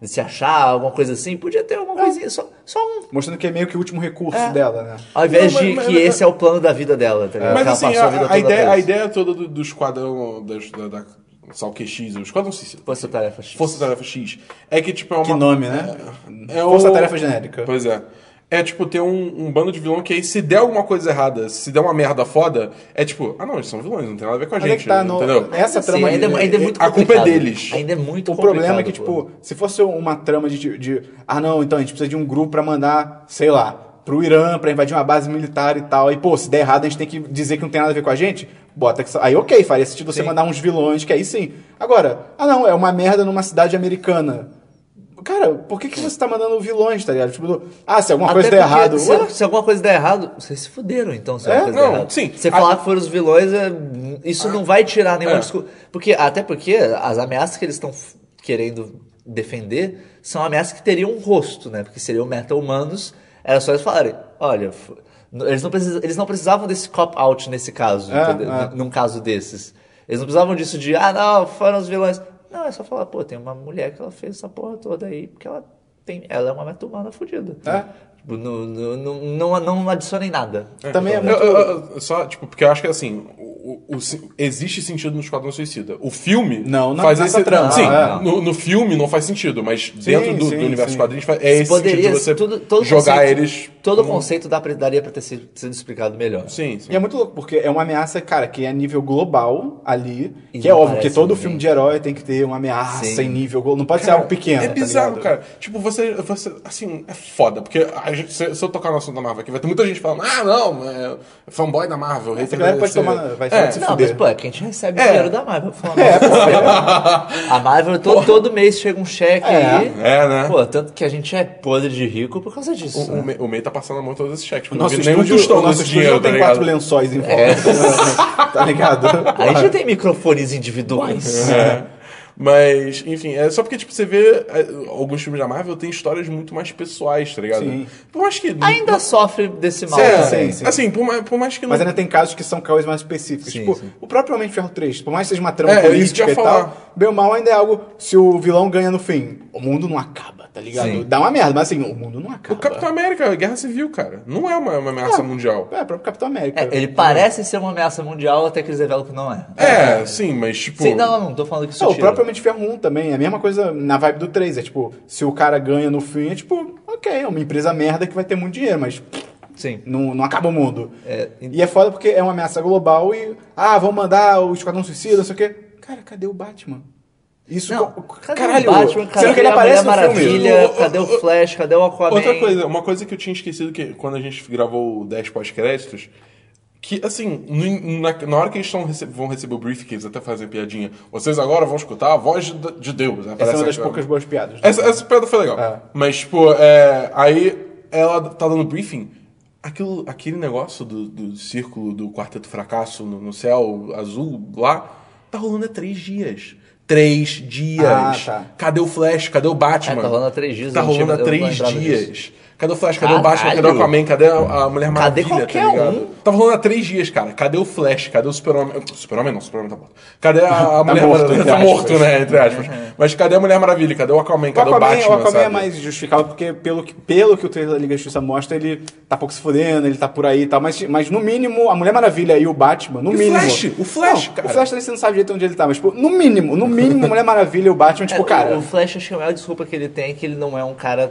de se achar, alguma coisa assim. Podia ter alguma coisinha, só, só um Mostrando que é meio que o último recurso É. dela, né? ao invés Não, mas- de mas- que mas- esse é o plano da vida dela, tá ligado? Mas assim, a, a toda ideia, a ideia toda do, do esquadrão das- da, da, X, o Esquadrão Suicida. Força Tarefa X. Força Tarefa X. É que, tipo, é uma... Que nome, né? É Força o- Tarefa Genérica. Pois é. É tipo ter um, um bando de vilão que aí se der alguma coisa errada, se der uma merda foda, é tipo, ah não, eles são vilões, não tem nada a ver com a Mas é gente, que tá no- entendeu? Essa Assim, trama ainda, de- ainda é muito a culpa é deles. Ainda é muito O problema é que, pô. tipo, se fosse uma trama de, de. Ah, não, então a gente precisa de um grupo pra mandar, sei lá, pro Irã, pra invadir uma base militar e tal. E, pô, se der errado, a gente tem que dizer que não tem nada a ver com a gente. Bota que. Aí, ok, faria sentido você Sim. mandar uns vilões, que aí sim. Agora, ah, não, é uma merda numa cidade americana. Cara, por que, que você tá mandando vilões, tá ligado? Tipo, ah, se alguma Até coisa der errado. Se, ué, se alguma coisa der errado, vocês se fuderam, então, se É? coisa Não, der errado. sim. Você A- falar que foram os vilões, é- isso não vai tirar nenhuma É. desculpa. Porque, até porque as ameaças que eles estão querendo defender são ameaças que teriam um rosto, né? Porque seriam meta-humanos. Era só eles falarem, olha, eles não, precis- eles não precisavam desse cop-out nesse caso, É, entendeu? é. num caso desses. Eles não precisavam disso de, ah, não, foram os vilões. Não, é só falar, pô, tem uma mulher que ela fez essa porra toda aí, porque ela tem, ela é uma meta-humana fodida. É. Tipo, não, não, não, não, adicionem nada. Também é Eu- muito. eu- eu- só, tipo, porque eu acho que assim, o, existe sentido no Esquadrão Suicida. O filme Não, na- faz esse. trama, sim, é. no, no filme não faz sentido, mas dentro do, sim, do universo sim. quadrinhos faz- é esse Poderia, sentido de você tudo, todo jogar conceito, eles. Todo como- conceito pra, daria pra ter sido, sido explicado melhor. Sim, sim. E é muito louco, porque é uma ameaça, cara, que é a nível global ali. E que é óbvio, que todo ninguém. filme de herói tem que ter uma ameaça Sim. em nível global. Não pode ser Cara, algo pequeno. É tá bizarro, ligado? cara. Tipo, você, você. Assim, é foda. Porque a gente- se, se eu tocar no assunto da Marvel aqui, vai ter muita gente falando: ah, não, é fanboy da Marvel. Essa galera da pode DC." tomar- vai é, se Não, fuder. mas pô, é que a gente recebe É. dinheiro da Marvel. Falando, a Marvel, todo, todo mês chega um cheque É. aí. É, né? Pô, tanto que a gente é podre de rico por causa disso. O, o, né? Mei- o Mei tá passando a mão todos esses cheques. O Não nosso vi nenhum estúdio, tostão o nosso dinheiro, não tem tá quatro lençóis em volta. É. tá ligado? A gente tem microfones individuais. É. Mas, enfim, é só porque, tipo, você vê é, alguns filmes da Marvel tem histórias muito mais pessoais, tá ligado? Sim. Por mais que. Ainda sofre desse mal. É, sim, sim. Assim, por mais, por mais que não. Mas ainda tem casos que são causas mais específicos. Sim, tipo, sim. o próprio Homem de Ferro 3, por mais que seja uma trama É, política e tal, bem ou mal ainda é algo. Se o vilão ganha no fim, o mundo não acaba, tá ligado? Sim. Dá uma merda, mas assim, o mundo não acaba. O Capitão América, a Guerra Civil, cara, não é uma, uma ameaça É. mundial. É, o próprio Capitão América. É, ele parece ser uma ameaça mundial até que eles revelam que não é. É, sim, mas tipo. Sim, não, não tô falando que isso Não, o tira. Próprio Homem de Ferro 1 também, é a mesma coisa na vibe do 3. É tipo, se o cara ganha no fim, é tipo, ok, é uma empresa merda que vai ter muito dinheiro, mas Sim. não, não acaba o mundo. É, e... é foda porque é uma ameaça global e, ah, vão mandar o Esquadrão Suicida, não sei o quê. Cara, cadê o Batman? Isso, Não, co- cadê caralho, o Batman? Cadê que ele a aparece Mulher no filme. Maravilha? O- Cadê o Flash? Cadê o Aquaman? Outra coisa, uma coisa que eu tinha esquecido que quando a gente gravou o 10 pós-créditos, que assim, no- na, na hora que eles tão vão receber o briefing, que eles até fazem piadinha, vocês agora vão escutar a voz de, de Deus. Essa é uma das poucas boas piadas. Essa, essa piada foi legal. É. Mas, tipo, é, aí ela tá dando briefing. Aquilo, aquele negócio do, do círculo do Quarteto Fracasso no, no céu azul lá, tá rolando há três dias. Três dias. Ah, tá. Cadê o Flash? Cadê o Batman? É, tá rolando há três dias, Tá rolando há três dias. Cadê o Flash? Cadê o Batman? Cadê o Caralho. Aquaman? Cadê a, Mulher Maravilha? qualquer tá ligado? um? Tava falando há três dias, cara. Cadê o Flash? Cadê o Super-Homem? Super-Homem não, Super-Homem tá morto. Cadê a, a Mulher morto, Maravilha? Tá morto, né? Entre aspas. Mas cadê a Mulher Maravilha? Cadê o Aquaman? O Cadê o, Aquaman, Batman? o Aquaman é sabe? mais justificável porque, pelo que, pelo que o trailer da Liga da Justiça mostra, ele tá pouco se fudendo, ele tá por aí e tal. Mas, mas no mínimo, a Mulher Maravilha e o Batman, no E o mínimo. Flash? O Flash, Não, cara. O Flash também você não sabe direito onde ele tá, mas, tipo, no mínimo, no mínimo, a Mulher Maravilha e o Batman, tipo, É, cara. O, o Flash, acho que a maior desculpa que ele tem é que ele não é um cara.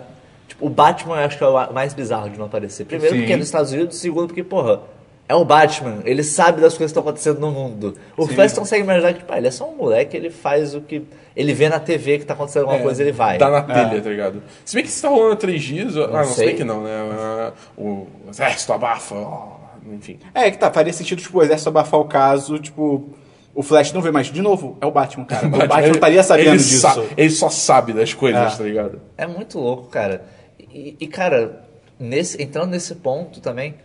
Tipo, o Batman eu acho que é o mais bizarro de não aparecer. Primeiro Sim. porque é nos Estados Unidos, segundo porque, porra, é o Batman, ele sabe das coisas que estão acontecendo no mundo. O Flash consegue imaginar que, tipo, ah, ele é só um moleque, ele faz o que. Ele vê na TV que tá acontecendo alguma É, coisa, ele vai. Dá na telha, tá ligado? Se bem que isso tá rolando há três dias. ah, não, se sei. bem que não, né? O exército abafa, ó, enfim. É que tá, faria sentido, tipo, o exército abafar o caso, tipo. O Flash não vê mais. De novo, é o Batman, cara. O Batman, ele- estaria sabendo ele disso. sa- ele só sabe das coisas, É. tá ligado? É muito louco, cara. E, e, cara, nesse, entrando nesse ponto também,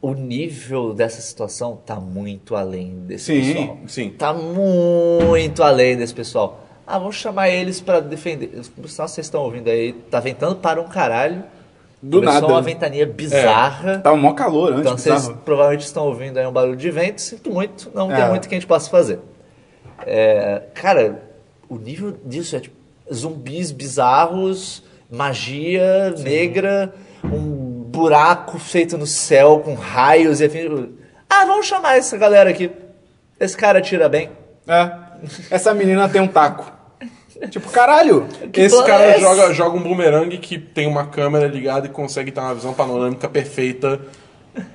o nível dessa situação tá muito além desse Sim, pessoal. sim. Tá muito além desse pessoal. Ah, vamos chamar eles pra defender. Sinal, vocês estão ouvindo aí, tá ventando para um caralho. Do Começou nada. uma ventania bizarra. Tava mó calor antes, Então vocês bizarro. provavelmente estão ouvindo aí um barulho de vento, sinto muito, não É. tem muito que a gente possa fazer. É, cara, o nível disso é tipo zumbis bizarros, magia negra, um buraco feito no céu com raios e afins. Ah, vamos chamar essa galera aqui. Esse cara tira bem. É. Essa menina tem um taco. Tipo, caralho. Esse plano cara é esse? joga, joga um boomerang que tem uma câmera ligada e consegue ter uma visão panorâmica perfeita,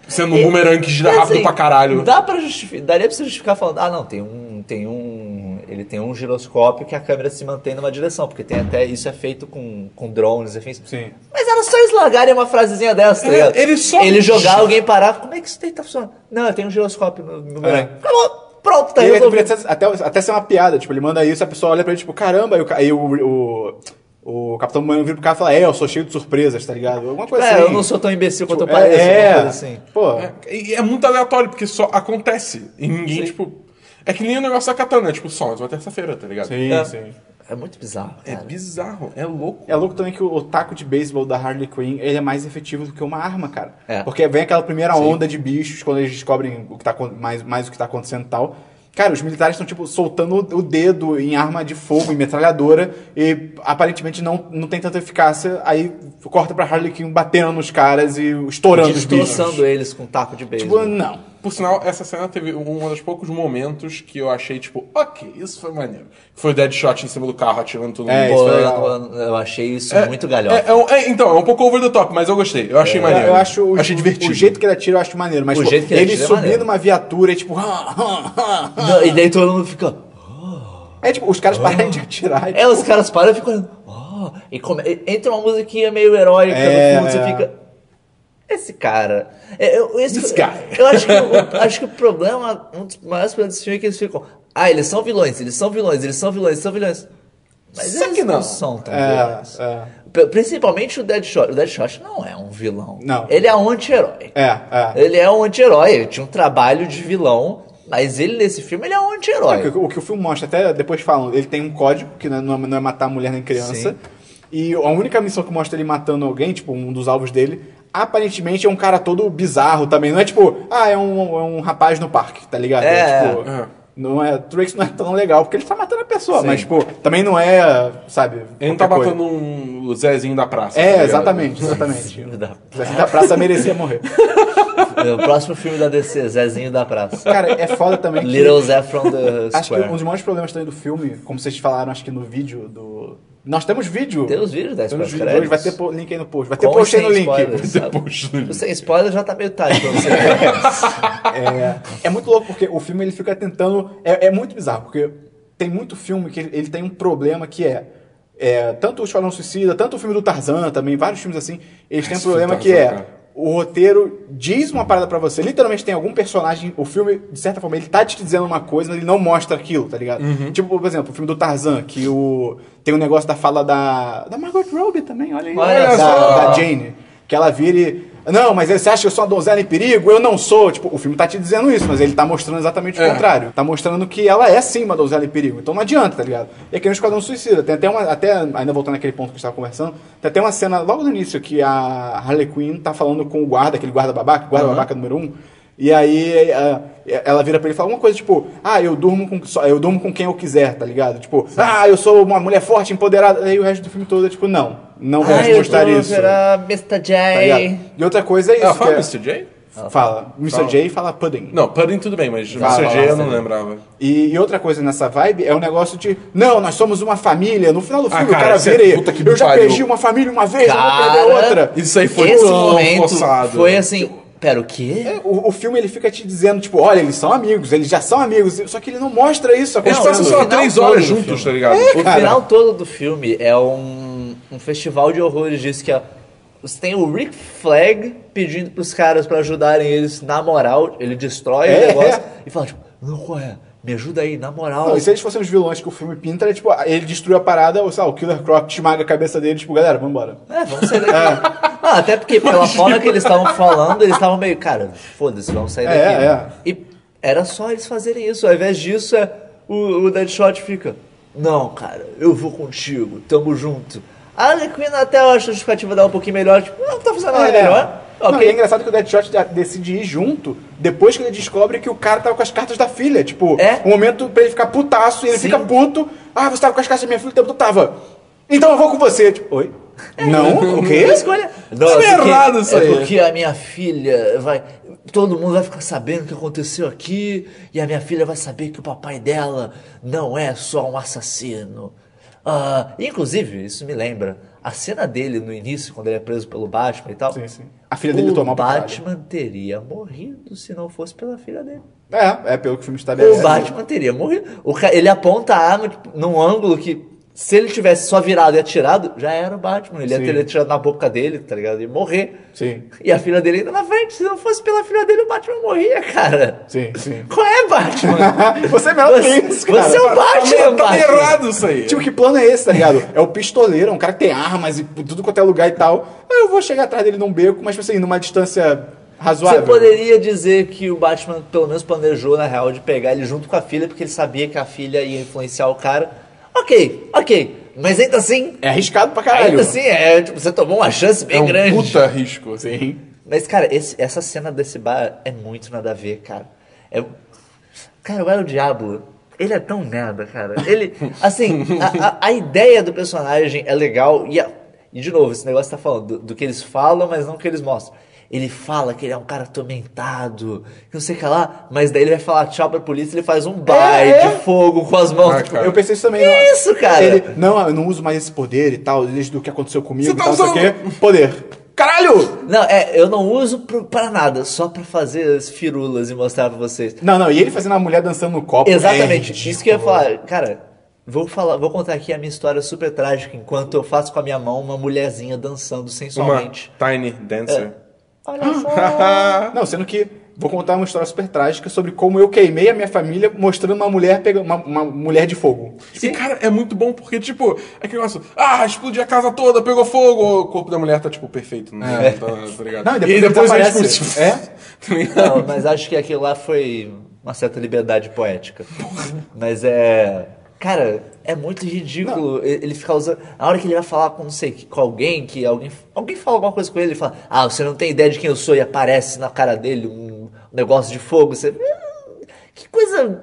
sendo um boomerang que gira Mas, rápido assim, pra caralho. Dá pra justificar, daria pra você justificar falando, ah não, tem um, tem um, ele tem um giroscópio que a câmera se mantém numa direção, porque tem até, isso é feito com, com drones, enfim. Sim. Mas era só eles largarem uma frasezinha dessa, tá É, ligado? ele só- Ele jogar, alguém parar, como é que isso daí tá funcionando? Não, eu tenho um giroscópio no meu É. Acabou, pronto, tá aí resolvido. até, até ser uma piada, tipo, ele manda isso, a pessoa olha pra ele, tipo, caramba, aí o, aí o, o, o Capitão Humano vira pro cara e fala, é, eu sou cheio de surpresas, tá ligado? Alguma coisa É, assim. eu não sou tão imbecil quanto eu Tipo, pareço, é, alguma coisa assim. Pô, É, e é muito aleatório, porque só acontece. E ninguém, tipo. É que nem o negócio da katana, né? Tipo, só mais uma terça-feira, tá ligado? sim, É. sim. É muito bizarro, É cara. bizarro, é louco. É louco também que o, o taco de beisebol da Harley Quinn, ele é mais efetivo do que uma arma, cara. É. Porque vem aquela primeira onda de bichos, quando eles descobrem o que tá, mais, mais o que tá acontecendo e tal. Cara, os militares estão, tipo, soltando o o dedo em arma de fogo, em metralhadora, e aparentemente não, não tem tanta eficácia. Aí corta pra Harley Quinn batendo nos caras e estourando os bichos. Destroçando eles com taco de beisebol. Tipo, não. Por sinal, essa cena teve um dos poucos momentos que eu achei, tipo, ok, isso foi maneiro. Foi o Deadshot em cima do carro atirando todo mundo. É, isso foi eu, legal. eu- eu achei isso muito galhofa. É, é é, então, é um pouco over the top, mas eu gostei. Eu achei maneiro. Eu acho o, achei divertido. o jeito que ele atira eu acho maneiro, mas O pô, jeito que ele ele é subir numa viatura e tipo. Não, e daí todo mundo fica. É tipo, os caras parem de atirar. e, É, os caras param e ficam olhando. "Oh", e come- e- entra uma musiquinha meio heróica É, no fundo, você é. fica. Esse cara. é, eu, esse, This guy. eu acho que, o, acho que o problema, um dos maiores problemas desse filme é que eles ficam. Ah, eles são vilões, eles são vilões, eles são vilões, eles são vilões. Mas Só eles que não. são tão É, vilões. é. Principalmente o Deadshot. O Deadshot não é um vilão. Não. Ele é um anti-herói. É, é. Ele é um anti-herói. Ele tinha um trabalho de vilão, mas ele nesse filme ele é um anti-herói. É, o, que- o que o filme mostra, até depois falam, ele tem um código, que não é, não é matar mulher nem criança. Sim. E a única missão que mostra ele matando alguém, tipo, um dos alvos dele, aparentemente é um cara todo bizarro também. Não é tipo, ah, é um, é um rapaz no parque, tá ligado? É. tipo. É. Não é, Trace não é tão legal, porque ele tá matando a pessoa, Sim. mas, tipo, também não é, sabe? Ele não tá coisa. matando um, o Zezinho da praça. tá É, ligado? exatamente, exatamente. Da- O Zezinho da praça merecia morrer. É o próximo filme da DC, Zezinho da Praça. Cara, é foda também que... Little Zé from the Acho que Square. um dos maiores problemas também do filme, como vocês falaram, acho que no vídeo do. Nós temos vídeo. Tem os vídeos da Temos Square vídeo hoje, vai ter link aí no post. Vai ter Com post aí no link. Sem spoiler já tá meio tarde pra você. É, é muito louco porque o filme ele fica tentando. É, é muito bizarro, porque tem muito filme que ele, ele tem um problema que é. é, tanto o Esquadrão Suicida, tanto o filme do Tarzan também, vários filmes assim, eles têm um problema do que Tarzan, é. cara. O roteiro diz uma parada pra você. Literalmente tem algum personagem. O filme, de certa forma, ele tá te dizendo uma coisa, mas ele não mostra aquilo, tá ligado? Uhum. Tipo, por exemplo, o filme do Tarzan, que o. Tem um negócio da fala da. Da Margot Robbie também, olha aí. Olha da, só. da Jane. Que ela vira e. Não, mas você acha que eu sou uma donzela em perigo? Eu não sou. Tipo, o filme tá te dizendo isso, mas ele tá mostrando exatamente o É. contrário. Tá mostrando que ela é sim uma donzela em perigo. Então não adianta, tá ligado? E aqui no Esquadrão Suicida, tem até uma. Até, ainda voltando naquele ponto que a gente tava conversando, tem até uma cena logo no início que a Harley Quinn tá falando com o guarda, aquele guarda babaca, guarda babaca número um. E aí a- ela vira pra ele e fala alguma coisa tipo, ah, eu durmo com só, eu durmo com quem eu quiser, tá ligado? Tipo, ah, eu sou uma mulher forte, empoderada. Aí o resto do filme todo é tipo, não, não vamos Ah, eu mostrar tô isso. Mr. Tá J. ligado? e outra coisa é isso. Ela fala que é- Mr. J? Fala. Mr. Fala. J fala pudding. Não, Pudding tudo bem, mas Fala, Mr. J eu não sim. lembrava. E, e outra coisa nessa vibe é o negócio de, não, nós somos uma família. No final do filme Ah, cara, o cara é vira e, puta que eu já pariu. perdi uma família uma vez, eu vou Cara, perder outra. Isso aí foi Esse tão momento forçado. foi assim. Pera, o quê? É, O, o filme ele fica te dizendo, tipo, olha, eles são amigos, eles já são amigos, só que ele não mostra isso Eles passam, final três horas juntos, tá ligado? O cara. final todo do filme é um, um festival de horrores disso que é, você tem o Rick Flag pedindo pros caras pra ajudarem eles na moral, ele destrói É, o negócio é. e fala tipo, não, qual é? Me ajuda aí, na moral. Não, e se eles fossem os vilões que o filme pinta, é tipo, ele destrui a parada, ou sei lá, o Killer Croc esmaga a cabeça dele, tipo, galera, vambora. É, vamos sair daqui. Ah, até porque pela forma que eles estavam falando, eles estavam meio, cara, foda-se, vamos sair É, daqui. é. E era só eles fazerem isso. Ao invés disso, é, o, o Deadshot fica, não, cara, eu vou contigo, tamo junto. A Harley Quinn até eu acho a justificativa dela um pouquinho melhor, tipo, não, tá fazendo nada melhor. Não, Ok. e é engraçado que o Deadshot de- decide ir junto depois que ele descobre que o cara tava com as cartas da filha. Tipo, É. um momento pra ele ficar putaço e ele Sim. fica puto. Ah, você tava com as cartas da minha filha o tempo todo? Tava. Então eu vou com você. Tipo, oi? Não? O quê? Que escolha? Não, Tá é errado isso é aí. porque a minha filha vai. Todo mundo vai ficar sabendo o que aconteceu aqui. E a minha filha vai saber que o papai dela não é só um assassino. Ah, inclusive, isso me lembra a cena dele no início, quando ele é preso pelo Batman e tal. Sim, sim. A filha dele o tomou caralho. Batman teria morrido se não fosse pela filha dele. É, é pelo que o filme estabelece. O Batman teria morrido. O ca- ele aponta a arma tipo, num ângulo que, se ele tivesse só virado e atirado, já era o Batman. Ele ia Sim. ter atirado na boca dele, tá ligado? E morrer. Sim. E a filha dele ainda na frente. Se não fosse pela filha dele, o Batman morria, cara. Sim, sim. Qual é, Batman? Você é melhor Você, que isso, cara. você é o Tá Batman, tá meio Batman. errado isso aí. Tipo, que plano é esse, tá ligado? É o pistoleiro, um cara que tem armas e tudo quanto é lugar e tal. Eu vou chegar atrás dele num beco, mas assim, numa distância razoável. Você poderia dizer que o Batman pelo menos planejou, na real, de pegar ele junto com a filha, porque ele sabia que a filha ia influenciar o cara. Ok, ok. Mas ainda assim, É arriscado pra caralho. ainda assim, é, tipo, você tomou uma chance bem é um grande. puta risco. Sim. Mas, cara, esse- essa cena desse bar é muito nada a ver, cara. É... Cara, o El Diablo, ele é tão merda, cara. Ele, assim, a, a- a ideia do personagem é legal e, a- e de novo, esse negócio tá falando do, do que eles falam, mas não o que eles mostram. Ele fala que ele é um cara atormentado, que não sei o que lá, mas daí ele vai falar tchau pra polícia ele faz um baile é. de fogo com as mãos. Ah. Eu pensei isso também. Que não. isso, cara? Ele, não, eu não uso mais esse poder e tal, desde o que aconteceu comigo Você e tá tal, não sei o usando- quê. Poder. Caralho! Não, é, eu não uso pro- pra nada, só pra fazer as firulas e mostrar pra vocês. Não, não, e ele fazendo a mulher dançando no copo. Exatamente. é Isso que eu ia falar. Cara, vou falar, vou contar aqui a minha história super trágica enquanto eu faço com a minha mão uma mulherzinha dançando Uma sensualmente. Tiny Dancer. Olha só. Não, sendo que vou contar uma história super trágica sobre como eu queimei a minha família mostrando uma mulher pegando uma, uma mulher de fogo. E, cara, é muito bom porque, tipo, é aquele negócio, ah, explodiu a casa toda, pegou fogo, o corpo da mulher tá, tipo, perfeito, não é. tá, tá ligado? Não, e depois e depois eles, tipo, É? tá? Não, mas acho que aquilo lá foi uma certa liberdade poética. Mas é. Cara, é muito ridículo ele ele ficar usando. A hora que ele vai falar com não sei com alguém, que alguém. Alguém fala alguma coisa com ele, ele fala, ah, você não tem ideia de quem eu sou, e aparece na cara dele um negócio de fogo. Você. "Hum, Que coisa.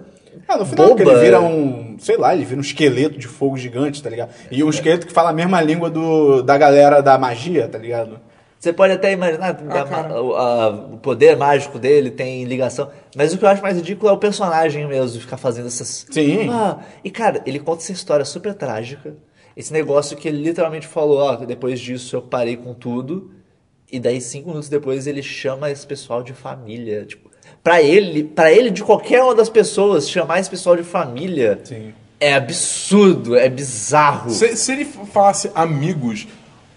Ah, no final boba. que ele vira um, sei lá, ele vira um esqueleto de fogo gigante, tá ligado? E um esqueleto que fala a mesma língua do, da galera da magia, tá ligado? Você pode até imaginar Ah, o, a- o poder mágico dele tem ligação. Mas o que eu acho mais ridículo é o personagem mesmo, de ficar fazendo essas. Sim. Ah, e cara, ele conta essa história super trágica. Esse negócio que ele literalmente falou: ó, depois disso eu parei com tudo. E daí, cinco minutos depois, ele chama esse pessoal de família. Tipo, pra ele, para ele, de qualquer uma das pessoas, chamar esse pessoal de família Sim. é absurdo, é bizarro. Se, se ele falasse amigos,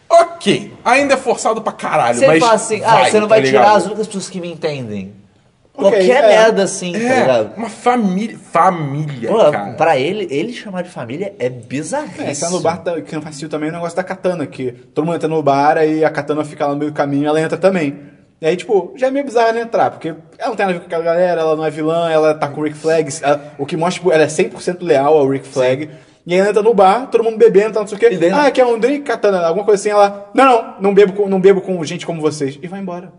ok, ainda é forçado pra caralho, ele mas fala assim, ah, vai, você não tá vai tirar ligado? as únicas pessoas que me entendem. Ok, Qualquer é. merda assim, tá É, ligado? uma família, família, Pô, cara. pra ele, ele chamar de família é bizarríssimo. É, esse no bar tá- que não faz sentido também é o negócio da katana, que todo mundo entra no bar e a katana fica lá no meio do caminho ela entra também. E aí, tipo, já é meio bizarro ela entrar, porque ela não tem nada a ver com aquela galera, ela não é vilã, ela tá com o Rick Flag, ela- o que mostra, tipo, ela é 100% leal ao Rick Flag. E aí ela entra no bar, todo mundo bebendo, tá, não sei o quê. E daí- Ah, quer um drink, katana, alguma coisa assim. Ela, não, não, não bebo com, não bebo com gente como vocês. E vai embora.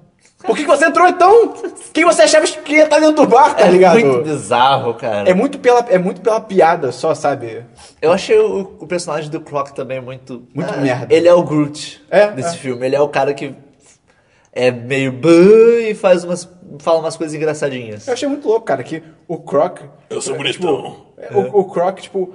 Por que, que você entrou então? Quem você achava que ia estar dentro do bar, tá ligado? É muito bizarro, cara. É muito pela, é muito pela piada só, sabe? Eu achei o, o personagem do Croc também muito. Muito Ah, merda. Ele é o Groot É, desse é. filme. Ele é o cara que é meio e faz umas. fala umas coisas engraçadinhas. Eu achei muito louco, cara, que o Croc. Eu sou tipo, bonitão. o, o Croc, tipo.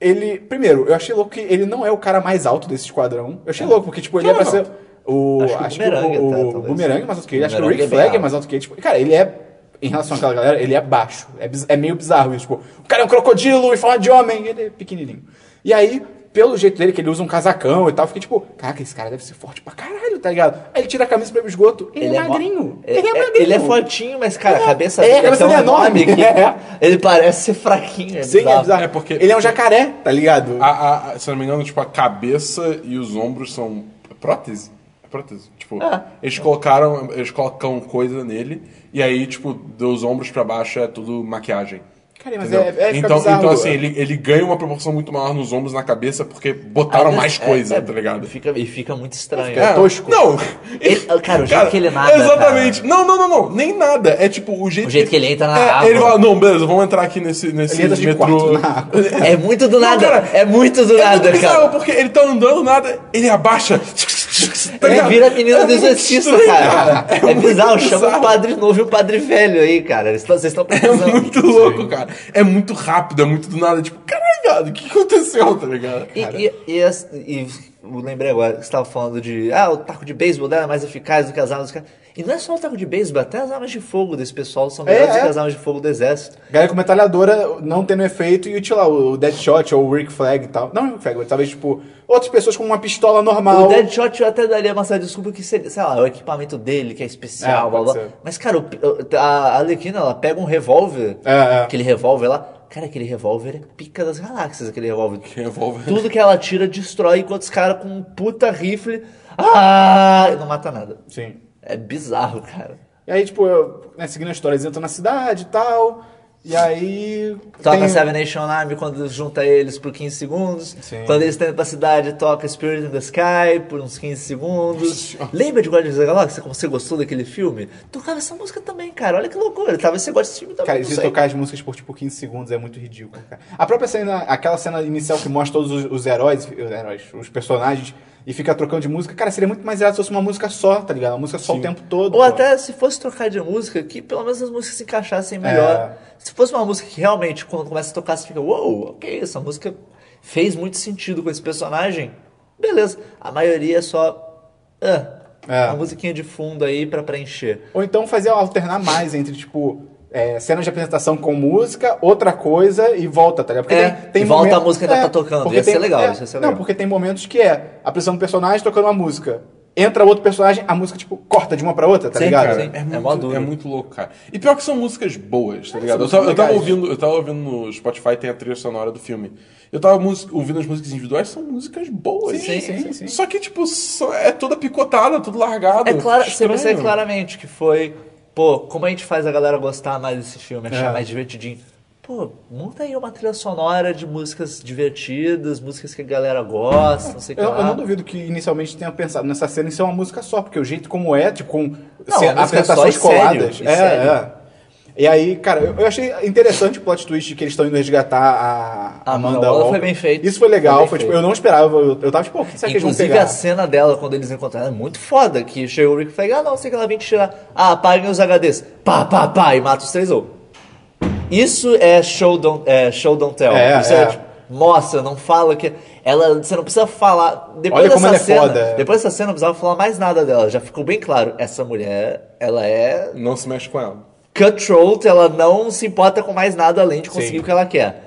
Ele. Primeiro, eu achei louco que ele não é o cara mais alto desse esquadrão. Eu achei louco, porque, tipo, ele é pra ser. O, Acho que o acho que Bumerangue o, até, o. Boomerang é mais alto que ele. Acho que o Rick é Flag é mais alto que ele. Tipo, cara, ele é. Em relação àquela galera, ele é baixo. É, é meio bizarro isso. Tipo, o cara é um crocodilo e fala de homem. Ele é pequenininho. E aí, pelo jeito dele, que ele usa um casacão e tal, eu fiquei tipo, caraca, esse cara deve ser forte pra caralho, tá ligado? Aí ele tira a camisa pro esgoto. Ele, é mó- magrinho. Ele, ele é é, magrinho. ele é fortinho, mas, cara, a É. cabeça É, a dele cabeça tão dele é enorme. que É. ele parece ser fraquinho. É Sim, é bizarro. bizarro. É, porque- Ele é um jacaré, tá ligado? A, a- a- se não me engano, tipo, a cabeça e os ombros são prótese. É prótese. Tipo, Ah. eles colocaram. Eles colocam coisa nele, e aí, tipo, dos ombros pra baixo é tudo maquiagem. Cara, mas Entendeu? é- é, fica então, bizarro. então, assim, ele, ele ganha uma proporção muito maior nos ombros e na cabeça porque botaram Aí, mais é, coisa, é, tá ligado? E fica, e fica muito estranho. É tosco. Não! Ele- cara, o jeito que ele nada, Exatamente. Não, não, não, não. Nem nada. É tipo, o jeito, O jeito que ele entra na é, água. Ele fala, não, beleza, vamos entrar aqui nesse, nesse Ele entra de metrô. na água. É muito do Não, nada. cara, é muito do É nada, bizarro, cara. porque ele tá andando, nada, ele abaixa. Tá Ele ligado? vira a menina É do exorcista, cara. É, muito bizarro. Chama um padre novo e um padre velho aí, cara. Vocês estão É precisando. muito louco, cara. É muito rápido, é muito do nada. Tipo, caralho, o que aconteceu, tá ligado? E, e, e, e lembrei agora que você tava falando de. Ah, o taco de beisebol dela é mais eficaz do que as armas dos caras. E não é só o taco de beisebol, até as armas de fogo desse pessoal são É, melhores do é. que as armas de fogo do exército. Galera com metralhadora não tendo efeito e, sei lá, o Deadshot ou o Rick Flag e tal. Não o Rick Flag, mas talvez, tipo, outras pessoas com uma pistola normal. O Deadshot eu até daria uma certa desculpa que seria, sei lá, o equipamento dele que é especial, É, blá blá. ser. Mas, cara, o- a Alequina, ela pega um revólver, É, é. aquele revólver lá. Cara, aquele revólver é pica das galáxias, aquele revólver. revólver. Tudo que ela tira destrói, enquanto os caras com um puta rifle. Ah! e Não mata nada. Sim. É bizarro, cara. E aí, tipo, eu, né, seguindo a história, eles entram na cidade e tal. E aí. Toca tem- Seven Nation Army quando junta eles por 15 segundos. Sim. Quando eles estão indo pra cidade, toca Spirit in the Sky por uns 15 segundos. Lembra de Guardiões da Galáxia? Como você gostou daquele filme? Tocava essa música também, cara. Olha que loucura. Talvez você goste desse filme também. Cara, se sei. tocar as músicas por tipo 15 segundos é muito ridículo, cara. A própria cena, aquela cena inicial que mostra todos os, os heróis, os heróis, os personagens, e fica trocando de música, cara, seria muito mais irado se fosse uma música só, tá ligado? Uma música só o tempo todo. Ou pô. até se fosse trocar de música, que pelo menos as músicas se encaixassem melhor. É. Se fosse uma música que realmente, quando começa a tocar, você fica, uou, ok, essa música fez muito sentido com esse personagem. Beleza. A maioria é só. Ah, É. uma musiquinha de fundo aí pra preencher. Ou então fazer alternar mais entre, tipo, é, cenas de apresentação com música, outra coisa e volta, tá ligado? Porque É, tem, tem e volta momento- a música ainda tá tocando, porque ia ser legal, isso ia ser legal. Não, porque tem momentos que é a apresentação do personagem tocando uma música. Entra outro personagem, a música, tipo, corta de uma pra outra, tá Sim, ligado? cara, É, É muito, duro. é muito louco, cara. E pior que são músicas boas, tá ligado? Eu tava, eu, tava ouvindo, eu tava ouvindo no Spotify, tem a trilha sonora do filme. Eu tava ouvindo as músicas individuais, são músicas boas. Sim, sim, sim. Só que, tipo, só- é toda picotada, tudo largado. É claro, você percebe claramente que foi, pô, como a gente faz a galera gostar mais desse filme, achar É. mais divertidinho. Pô, monta aí uma trilha sonora de músicas divertidas, músicas que a galera gosta, não sei o que Eu, lá. eu não duvido que inicialmente tenha pensado nessa cena em ser uma música só, porque o jeito como é, tipo, com Não, música apresentações sério, coladas. e é, sério. é. E aí, cara, eu, achei interessante o plot twist de que eles estão indo resgatar a A Amanda foi bem feito. Isso foi legal, Foi foi, tipo, feito. eu não esperava, eu, eu tava tipo, o que será que eles vão Inclusive pegar? a cena dela quando eles encontraram é muito foda, que chegou o Rick e falou, ah não, sei que ela vem te tirar. Ah, apaguem os HDs. Pá, pá, pá, e mata os três ou. Isso é show don't, é, show don't tell. É, Isso é. tipo, mostra, não fala que. Ela, você não precisa falar. Depois Olha dessa como ela é cena, foda. Depois dessa cena, não precisava falar mais nada dela. Já ficou bem claro. Essa mulher, ela é Não se mexe com ela. Cutthroat, ela não se importa com mais nada além de conseguir Sim. o que ela quer.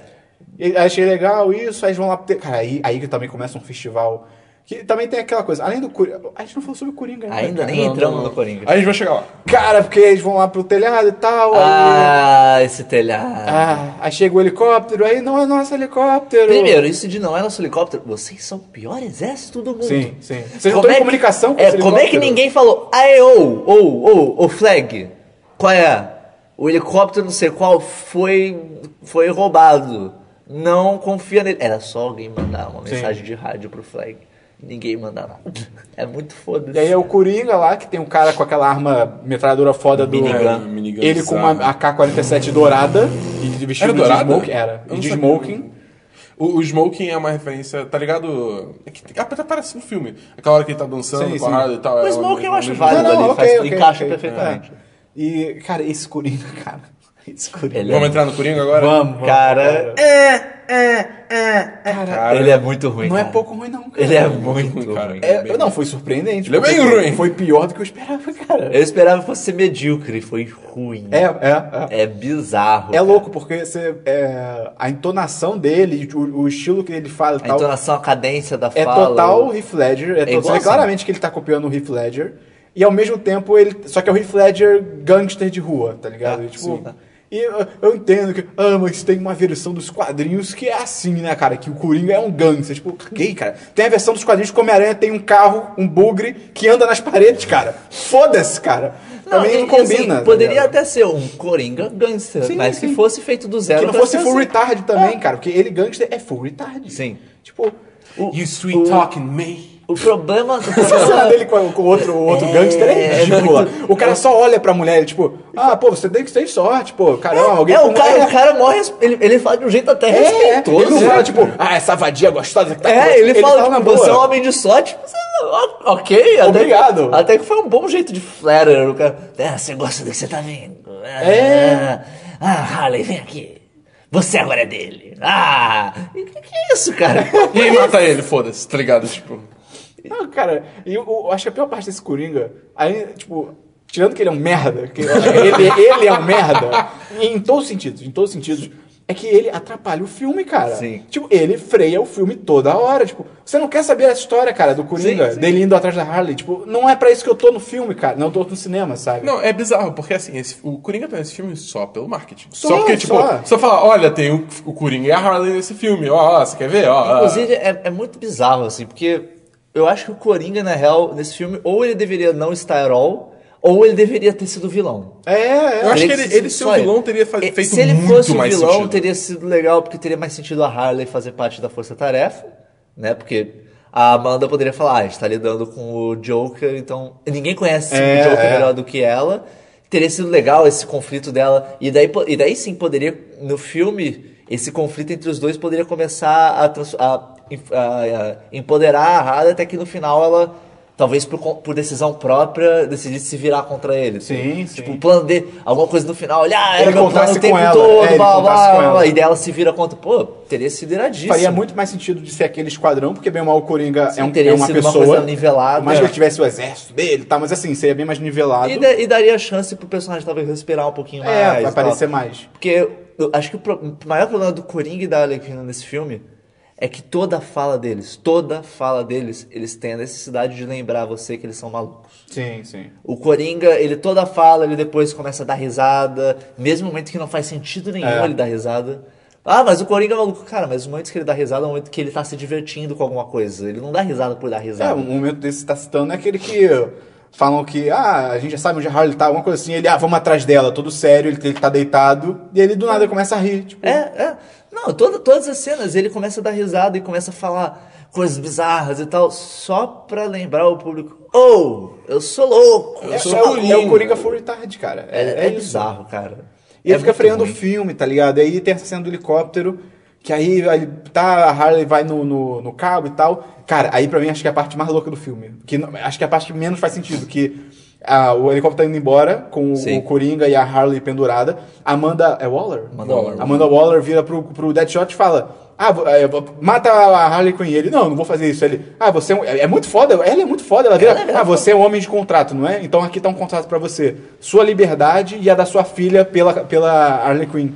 Achei legal isso, aí eles vão lá. ter- Cara, aí, aí que também começa um festival Que também tem aquela coisa, além do Coringa. A gente não falou sobre o Coringa ainda. Ainda cara. nem Não, entramos não, no. Coringa. Aí a gente vai chegar lá. Cara, porque eles vão lá pro telhado e tal. aí- Ah, esse telhado. Ah, aí chega o helicóptero, aí não é nosso helicóptero. Primeiro, isso de não é nosso helicóptero. Vocês são o pior exército do mundo. Sim, sim. Vocês não estão em comunicação com é, Como é que ninguém falou, aê, ô, ô, ô, ô, flag, qual é? O helicóptero não sei qual foi, foi roubado. Não confia nele. Era só alguém mandar uma Sim. mensagem de rádio pro flag. Ninguém mandar nada. É muito foda. E aí é o Coringa lá, que tem um cara com aquela arma metralhadora foda do. Minigun. Minigun Ele com uma bizarra. AK-47 dourada e de vestido Era de dourada? smoking. Era. E de smoking. O, o Smoking é uma referência, tá ligado? É que até parece no filme. Aquela hora que ele tá dançando Sim, com a sim. Harley e tal. O é Smoking eu acho válido. ali, faz- encaixa ok. perfeitamente. É. E, cara, esse Coringa, cara. Esse Coringa. Ele Vamos entrar no Coringa agora? Vamos, vamos, Cara, Cara, ele é muito ruim. não é cara. pouco ruim, não, cara. Ele é ruim, muito cara. ruim. É, não, foi surpreendente. Ele é bem ruim. Foi pior do que eu esperava, cara. Eu esperava que fosse ser medíocre, foi ruim. É, é, é. É bizarro. É cara. louco, porque você, é, a entonação dele, o, o estilo que ele fala A tal, entonação, a cadência da é fala. total Heath Ledger. É, total, igualzinho. é claramente que ele tá copiando o Heath Ledger. E ao mesmo tempo, ele. Só que é o Heath Ledger gangster de rua, tá ligado? Ah, E, tipo, sim. E eu, eu entendo que, ah, mas tem uma versão dos quadrinhos que é assim, né, cara? Que o Coringa é um gangster. Tipo, caguei, cara. Tem a versão dos quadrinhos que o Homem-Aranha tem um carro, um bugre, que anda nas paredes, cara. Foda-se, cara. Mim e- não combina. assim, tá poderia até ser um Coringa gangster, Sim, mas sim. que fosse feito do zero. Que não fosse full assim. retard também, cara. Porque ele gangster é full retard. Sim. Tipo, O, You sweet o- talking me. O problema. O essa cena problema dele com, com o outro, o outro É, gangster é é ridícula. muito- O cara só olha pra mulher, ele, tipo, ah, pô, você tem que ter sorte, pô, caramba, alguém é, o cara, o cara morre. Ele, ele fala de um jeito até É, é. respeitoso. Ele não né? fala, tipo, ah, essa vadia gostosa que tá. É, ele, fala, na tipo, você é um homem de sorte. Você, ok, até, Obrigado. Até que foi um bom jeito de flatter. O cara, é, você gosta do que você tá vendo. É. Ah, Harley, vem aqui. Você agora é dele. Ah, e que, que é isso, cara? E aí mata ele, foda-se, tá ligado? Tipo. Não, cara, e eu, eu acho que a pior parte desse Coringa, aí, tipo, tirando que ele é um merda, que ele, ele é um merda, em todos os sentidos, em todos os sentidos, é que ele atrapalha o filme, cara. Sim. Tipo, ele freia o filme toda hora, tipo, você não quer saber a história, cara, do Coringa, Sim, sim. dele indo atrás da Harley, tipo, não é pra isso que eu tô no filme, cara, não tô no cinema, sabe? Não, é bizarro, porque assim, esse- o Coringa tá nesse filme só pelo marketing. Só, Só, porque, tipo, só. você fala, olha, tem o, o Coringa e a Harley nesse filme, ó, ó, você quer ver? Ó, ó. Inclusive, é, é muito bizarro, assim, porque eu acho que o Coringa, na real, nesse filme, ou ele deveria não estar at all, ou ele deveria ter sido vilão. É, é. Eu acho que ele- ele ser o vilão teria E- feito Se ele muito fosse o mais vilão, sentido. teria sido legal, porque teria mais sentido a Harley fazer parte da Força Tarefa, né? Porque a Amanda poderia falar, ah, a gente tá lidando com o Joker, então ninguém conhece É, o Joker é. melhor do que ela. Teria sido legal esse conflito dela. E daí, e daí sim poderia, no filme, esse conflito entre os dois poderia começar a, a- a- a empoderar a Harley até que no final ela, talvez por, por decisão própria, decidisse se virar contra ele. Sim, Tipo, sim. o plano D, alguma coisa no final, olha, ah, era Ele meu plano o tempo ela, todo, é, blá, blá, blá, e dela se vira contra. Pô, teria sido iradíssimo. Faria muito mais sentido de ser aquele esquadrão, porque bem mal o Coringa Sim, é, um, teria é uma sido uma pessoa. coisa nivelada. Mais que É. ele tivesse o exército dele, tá? Mas assim, seria bem mais nivelado. E, da- e daria chance pro personagem talvez respirar um pouquinho mais. É, vai aparecer mais. Porque eu acho que o, pro- o maior problema do Coringa e da Arlequina nesse filme é que toda fala deles, toda fala deles, eles têm a necessidade de lembrar você que eles são malucos. Sim, sim. O Coringa, ele toda fala, ele depois começa a dar risada, mesmo no momento que não faz sentido nenhum É. ele dar risada. Ah, mas o Coringa é maluco. Cara, mas os momentos que ele dá risada é o momento que ele tá se divertindo com alguma coisa. Ele não dá risada por dar É, risada. um momento desse que você tá citando é aquele que falam que, ah, a gente já sabe onde a Harley tá, alguma coisa assim, ele, ah, vamos atrás dela, todo sério, ele, ele tá deitado, e ele do nada começa a rir, tipo, É, é. Não, toda, todas as cenas ele começa a dar risada e começa a falar coisas bizarras e tal, só pra lembrar o público: Oh, eu sou louco! é, sou é o- Coringa. é o Coringa full retard, cara. É, É, é é bizarro, cara. E ele É fica freando o ruim. filme, tá ligado? Aí tem essa cena do helicóptero, que aí, aí tá, a Harley vai no, no, no cabo e tal. Cara, aí pra mim acho que é a parte mais louca do filme. Que, acho que é a parte que menos faz sentido, que ah, o helicóptero tá indo embora com o, Sim. o Coringa e a Harley pendurada. Amanda. É Waller? Amanda Waller. Amanda Waller vira pro, pro Deadshot e fala. Ah, é, mata a Harley Quinn. Ele, não, não vou fazer isso. Ele, ah, você é, um- é, é muito foda. Ela é muito foda. Ela vira, Ela é ah, você é um homem de contrato, não é? Então aqui tá um contrato pra você. Sua liberdade e a da sua filha pela, pela Harley Quinn.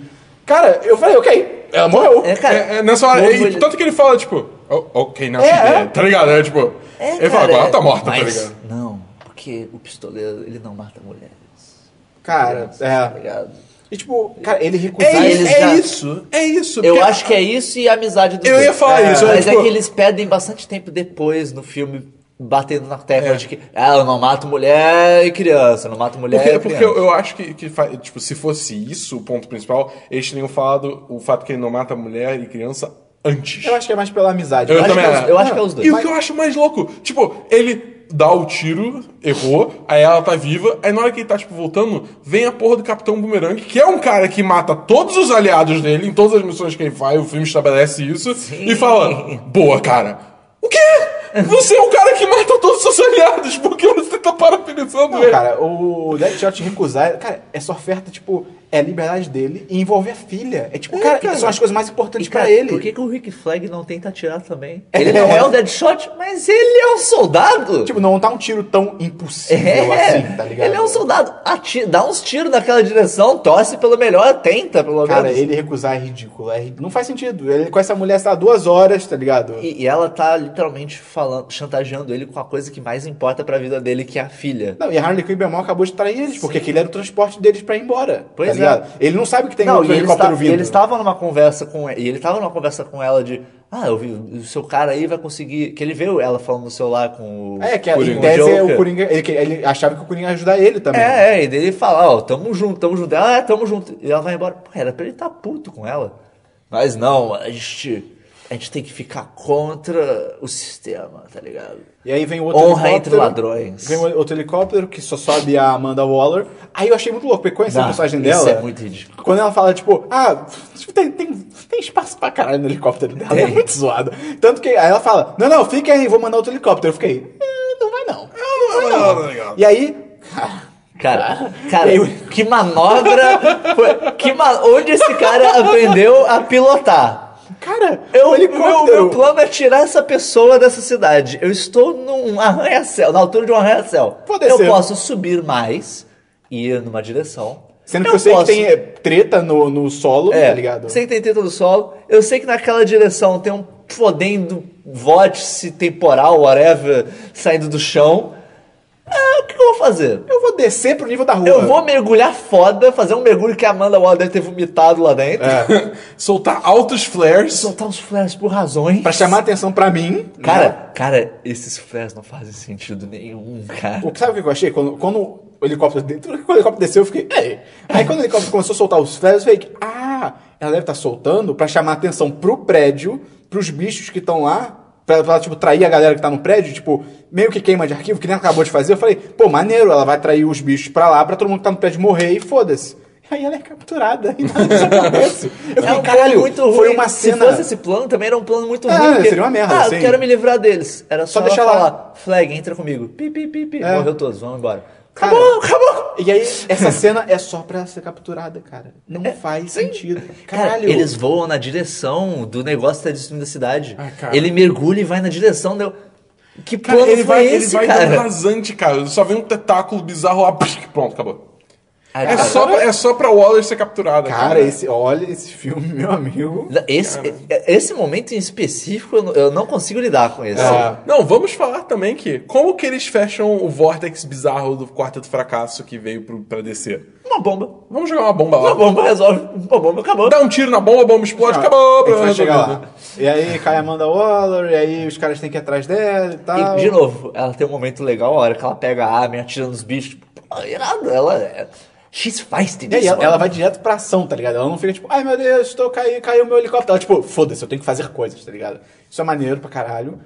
Cara, eu falei, ok, ela morreu. É, cara, É, é, nessa hora, como e ele- tanto que ele fala, tipo, Oh, ok, não, É, é. tá ligado? É tipo. É, ele fala, cara, agora ela tá morta, mas tá ligado? Não, porque o pistoleiro, ele não mata mulheres. Cara, Tá é. ligado? E tipo, cara, ele recusar. É, eles isso, é já- isso, é isso. Eu acho que é isso e a amizade dos Eu dois. ia falar É, isso, Mas tipo, é que eles pedem bastante tempo depois no filme, batendo na tecla É. de que ah, eu não mato mulher e criança, eu não mato mulher Porque, e porque criança. eu, eu acho que, que tipo, se fosse isso o ponto principal, eles teriam falado o fato que ele não mata mulher e criança antes. Eu acho que é mais pela amizade. Eu acho também que é os- acho. eu acho que é os dois. E o que eu acho mais louco, tipo, ele dá o tiro, errou, aí ela tá viva, aí na hora que ele tá, tipo, voltando, vem a porra do Capitão Boomerang, que é um cara que mata todos os aliados dele em todas as missões que ele faz, o filme estabelece isso, e fala, boa, cara. O quê? Você é o cara que mata todos os seus aliados, por que você tá parabenizando Não, ele? cara, o Deadshot recusar, cara, essa oferta, tipo, é a liberdade dele e envolve a filha. É tipo, cara, cara. são as coisas mais importantes cara, pra ele. Por que, que o Rick Flag não tenta atirar também? Ele não é o Deadshot, mas ele é um soldado. Tipo, não tá um tiro tão impossível assim, tá ligado? Ele é um soldado. Ati- dá uns tiros naquela direção, torce pelo melhor, tenta pelo Cara, menos. ele recusar é ridículo. É Não faz sentido. Ele com essa mulher está duas horas, tá ligado? E, e ela tá literalmente falando, chantageando ele com a coisa que mais importa pra vida dele, que é a filha. Não, e a Harley Quinn bem mal acabou de trair eles, porque aquele era o transporte deles pra ir embora. Pois tá é. Ligado? Ele não sabe que tem Não, outro helicóptero vindo. eles estavam numa conversa com e ele tava numa conversa com ela de ah, eu vi, o seu cara aí vai conseguir. Que ele viu ela falando no celular com o. É, que em o tese é o Coringa. Ele, ele achava que o Coringa ia ajudar ele também. É, é, e ele fala, ó, tamo junto, tamo junto. Ela, é, tamo junto. E ela vai embora. Pô, era pra ele estar puto com ela. Mas não, a gente, a gente tem que ficar contra o sistema, tá ligado? E aí vem o outro Honra helicóptero. entre ladrões. Vem o outro helicóptero que só sobe a Amanda Waller. Aí eu achei muito louco, porque conhecer a Não, personagem isso dela. é muito ridículo. Quando ela fala, tipo, ah, tem, tem, tem espaço pra caralho no helicóptero dela. É Tem. muito zoado. Tanto que aí ela fala, não, não, fica aí, vou mandar outro helicóptero. Eu fiquei, "Eh, não vai não. Não vai não, não. ligado. E aí, Cara, cara, Eu- que manobra. foi- que ma- onde esse cara aprendeu a pilotar? Cara, Eu, o meu, helicóptero. meu plano é tirar essa pessoa dessa cidade. Eu estou num arranha-céu, na altura de um arranha-céu. Pode Eu ser. posso subir mais e ir numa direção. Sendo que eu, sei que tem eh, treta no, no solo, É, tá ligado? sei que tem teta do solo. Eu sei que naquela direção tem um fodendo vórtice temporal, whatever, saindo do chão. Ah, o que, que eu vou fazer? Eu vou descer pro nível da rua. Eu vou mergulhar foda, fazer um mergulho que a Amanda Waller deve ter vomitado lá dentro. É. Soltar altos flares. Soltar uns flares por razões. Pra chamar atenção pra mim. Cara, né? cara, esses flares não fazem sentido nenhum, cara. O- Sabe o que eu achei? Quando, quando o helicóptero quando o helicóptero desceu, eu fiquei. Ei. Aí quando o helicóptero começou a soltar os flares, eu fiquei. Ah, ela deve estar soltando pra chamar atenção pro prédio, pros bichos que estão lá. Pra, pra, tipo, trair a galera que tá no prédio, tipo, meio que queima de arquivo, que nem ela acabou de fazer. Eu falei, pô, maneiro, ela vai trair os bichos pra lá, pra todo mundo que tá no prédio morrer e foda-se. Aí ela é capturada e nada disso acontece. Eu É fiquei, um caralho, muito ruim. foi uma cena. Se fosse esse plano, também era um plano muito É, ruim. porque, seria uma merda, Ah, sim. eu quero me livrar deles. Era só, Só deixar ela lá. falar, flag, entra comigo. Pi, pi, pi, pi. É. Morreu todos, vamos embora. Cara, Acabou, acabou. E aí, essa cena é só pra ser capturada, cara. Não faz sentido. É, Cara, Caralho. eles voam na direção do negócio que tá destruindo a cidade. Ah, cara. ele mergulha e vai na direção do... Que Cara, plano ele foi vai, esse, ele vai cara? dando rasante, cara. Só vem um tentáculo bizarro lá. psh, Pronto, acabou. É cara, só, pra, é só pra Waller ser capturada. Cara, esse, olha esse filme, meu amigo. Esse, esse momento em específico, eu não- eu não consigo lidar com isso. É. Não, vamos falar também que como que eles fecham o vórtex bizarro do Quarteto Fracasso que veio pro, pra descer? Uma bomba. Vamos jogar uma bomba Uma lá. bomba resolve. Uma bomba acabou. Dá um tiro na bomba, a bomba explode, acabou. A gente problema vai chegar lá. E aí cai a Amanda Waller, e aí os caras têm que ir atrás dela e tal. E, de novo, ela tem um momento legal, a hora que ela pega a arma e atira nos bichos. Tipo, pô, irado, ela é. She's feisty nesse ela, ela vai direto pra ação, tá ligado? Ela não fica tipo, ai meu Deus, estou caindo, caiu meu helicóptero. Ela, tipo, foda-se, eu tenho que fazer coisas, tá ligado? Isso é maneiro pra caralho.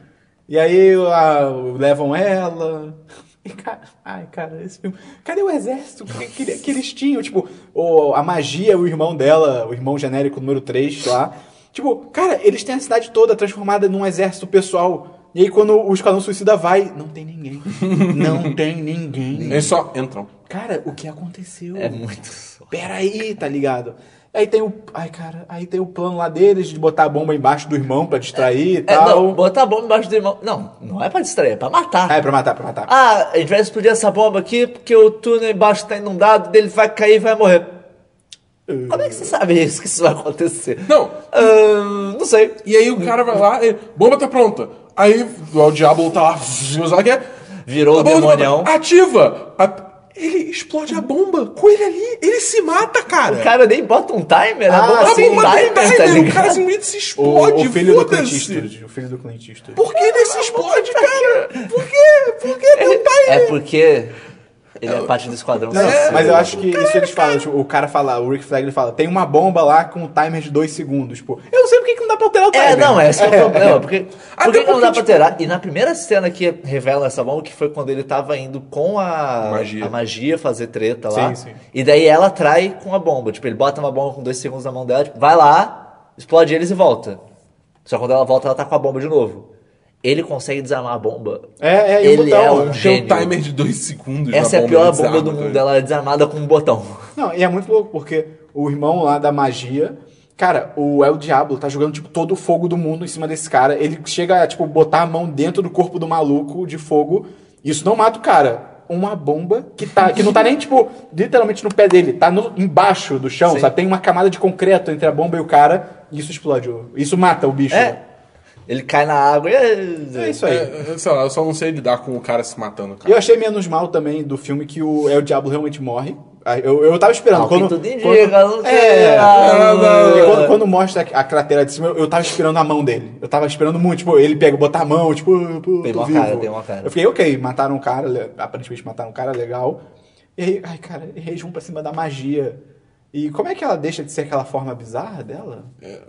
E aí a- levam ela. E, cara, ai, cara, esse filme. Cadê o exército que, que, que eles tinham? Tipo, o, a magia, o irmão dela, o irmão genérico número 3 lá. Tipo, cara, eles têm a cidade toda transformada num exército pessoal. E aí quando o Esquadrão Suicida vai, não tem ninguém. Não tem ninguém. Eles só entram. Cara, o que aconteceu? É muito. Peraí, tá ligado? Aí tem o. Ai, cara, aí tem o plano lá deles de botar a bomba embaixo do irmão pra distrair e É, tal. não, botar a bomba embaixo do irmão. Não, não é pra distrair, é pra matar. Ah, é pra matar, pra matar. Ah, a gente vai explodir essa bomba aqui porque o túnel embaixo tá inundado, dele vai cair e vai morrer. Como é que você sabe isso, que isso vai acontecer? Não. Ah, não sei. E aí o cara vai lá, e, bomba tá pronta. Aí o diabo tá lá, sei lá o que é. Virou o demonião. Ativa! A- ele explode a bomba com ele ali. Ele se mata, cara. O cara nem bota um timer, Ah, a bomba a sem bomba tem timer, tá timer, o ligado? cara simplesmente se O, explode. o filho do Clint foda-se. Eastwood. O filho do Clint Eastwood. Por que ele se explode, cara? Por quê? Por que tem um timer? É porque ele é parte do esquadrão. Não, Suicida. mas eu acho que isso eles falam, tipo, o cara fala, o Rick Flag ele fala, tem uma bomba lá com um timer de dois segundos, tipo, eu não sei por que que não dá pra alterar o timer. É, não, esse é o problema. Porque, por que que não porque, dá pra tipo- alterar? E na primeira cena que revela essa bomba, que foi quando ele tava indo com a Magia. a magia fazer treta lá. Sim, sim. E daí ela trai com a bomba. Tipo, ele bota uma bomba com dois segundos na mão dela, tipo, vai lá, explode eles e volta. Só quando ela volta, ela tá com a bomba de novo. Ele consegue desarmar a bomba. É, é, e o Ele botão, é um né? Tem um gênio. timer de dois segundos. Essa é a pior bomba do mundo. cara. Ela é desarmada com um botão. Não, e é muito louco, porque o irmão lá da magia, cara, o El Diablo tá jogando, tipo, todo o fogo do mundo em cima desse cara. Ele chega a, tipo, botar a mão dentro do corpo do maluco de fogo. Isso não mata o cara. Uma bomba que, tá, que não tá nem, tipo, literalmente no pé dele. Tá no- embaixo do chão, Sim. sabe? Tem uma camada de concreto entre a bomba e o cara. E isso explode. Isso mata o bicho. É. Ele cai na água e. É isso aí. É, é, sei lá, eu só não sei lidar com o cara se matando, E cara. eu achei menos mal também do filme que o El Diablo realmente morre. Eu, eu tava esperando. Não, quando, quando- indica, não. É, E quando, quando mostra a cratera de cima, eu, eu tava esperando a mão dele. Eu tava esperando muito, tipo, ele pega, botar a mão, tipo, pô, Tem tô uma vivo. cara, tem uma cara. Eu fiquei, ok, mataram um cara, aparentemente mataram um cara legal. E aí, ai, cara, e eles vão pra cima da magia. E como é que ela deixa de ser aquela forma bizarra dela? É,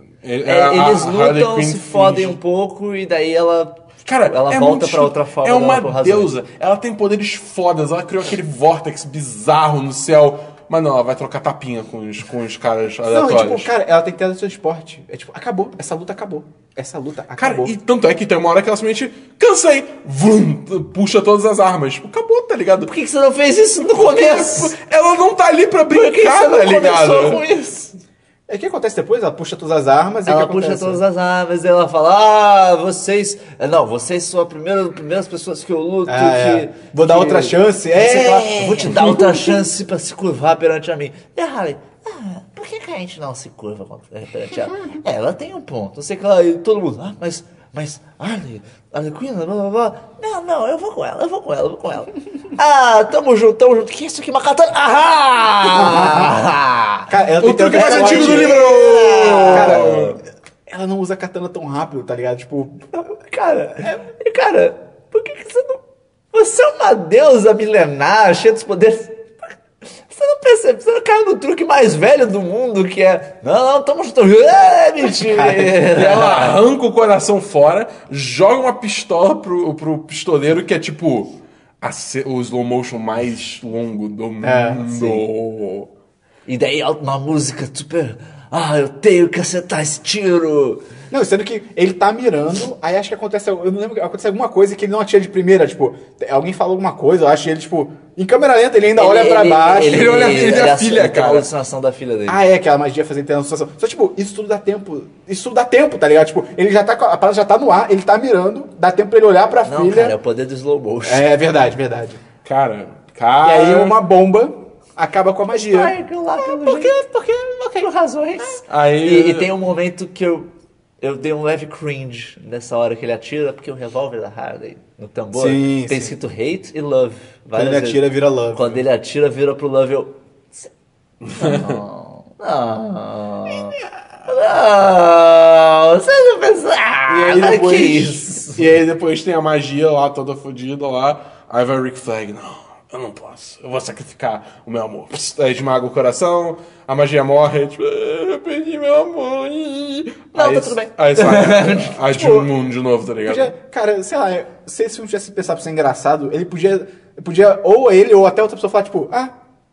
a- eles a Harley lutam, se fodem finge- um pouco e daí ela. Cara, ela é volta estranho. outra forma É uma deusa. Ela tem poderes fodas. Ela criou aquele vórtex bizarro no céu. Mas não, ela vai trocar tapinha com os, com os caras Não, aleatórios. e, tipo, cara, ela tem teletransporte. É tipo, acabou. Essa luta acabou. Essa luta Cara, acabou. e tanto é que tem uma hora que ela simplesmente cansei, vrum, puxa todas as armas. Acabou, tá ligado? Por que, que você não fez isso no começo? Ela não tá ali pra Por que, que brincar, você não tá ligado? começou com isso? É o que acontece depois? Ela puxa todas as armas e o Ela que puxa acontece? todas as armas e ela fala: Ah, vocês. Não, vocês são as primeiras, primeiras pessoas que eu luto. Ah, que, é. Vou dar que- outra chance. É. Vou te dar outra chance pra se curvar perante a mim. E a Harley, ah, por que, que a gente não se curva perante ela? É, ela tem um ponto. Não sei que lá. E todo mundo, ah, mas. Mas, Harley, Harley Quinn, blá blá blá. Não, não, eu vou com ela, eu vou com ela, eu vou com ela. Ah, tamo junto, tamo junto. Que isso aqui, uma katana? Ah! Cara, O truque mais antigo do livro! Cara, ela não usa katana tão rápido, tá ligado? Tipo, Cara, é- cara, por que, que você não. Você é uma deusa milenar, cheia dos poderes. Você não percebe, você não caiu no truque mais velho do mundo, que é. Não, não, junto. É, mentira. Ela arranca o coração fora, joga uma pistola pro, pro pistoleiro, que é tipo a o slow motion mais longo do mundo. É, E daí uma música super. Ah, eu tenho que acertar esse tiro. Não, sendo que ele tá mirando, aí acho que acontece. Eu não lembro, acontece alguma coisa que ele não atira de primeira, tipo, alguém falou alguma coisa, eu acho que ele, tipo, em câmera lenta, ele ainda olha pra baixo. ele olha- ele é a filha, é cara. a alucinação da filha dele. Ah, é, aquela magia fazendo transformação. Só, tipo, isso tudo dá tempo. Isso tudo dá tempo, tá ligado? Tipo, ele já tá. a parada já tá no ar, ele tá mirando, dá tempo pra ele olhar pra não, filha. cara, é o poder do slow motion. É verdade, verdade. Cara, E cara. aí uma bomba acaba com a magia. Lá, pelo Por quê? jeito. Porque, ok. Por razões. Aí- E, e tem um momento que eu, eu dei um leve cringe nessa hora que ele atira, porque o revólver da Harley no tambor Sim, tem sim. escrito hate e love. Quando ele vezes. atira, vira love. Quando ele atira, vira pro love, eu. Não. Não. Não. Você não pensa. E aí Ah, depois, que isso? E aí depois tem a magia lá, toda fodida lá. Aí vai o Rick Flag, não, eu não posso. Eu vou sacrificar o meu amor. Aí esmaga o coração, a magia morre, tipo, "Ah, eu perdi meu amor. Não, aí, tá tudo bem. Aí sai a Jun Moon de novo, tá ligado? Podia, cara, sei lá, se esse filme tivesse pensado pra ser engraçado, ele podia, podia, ou ele, ou até outra pessoa falar, tipo, ah,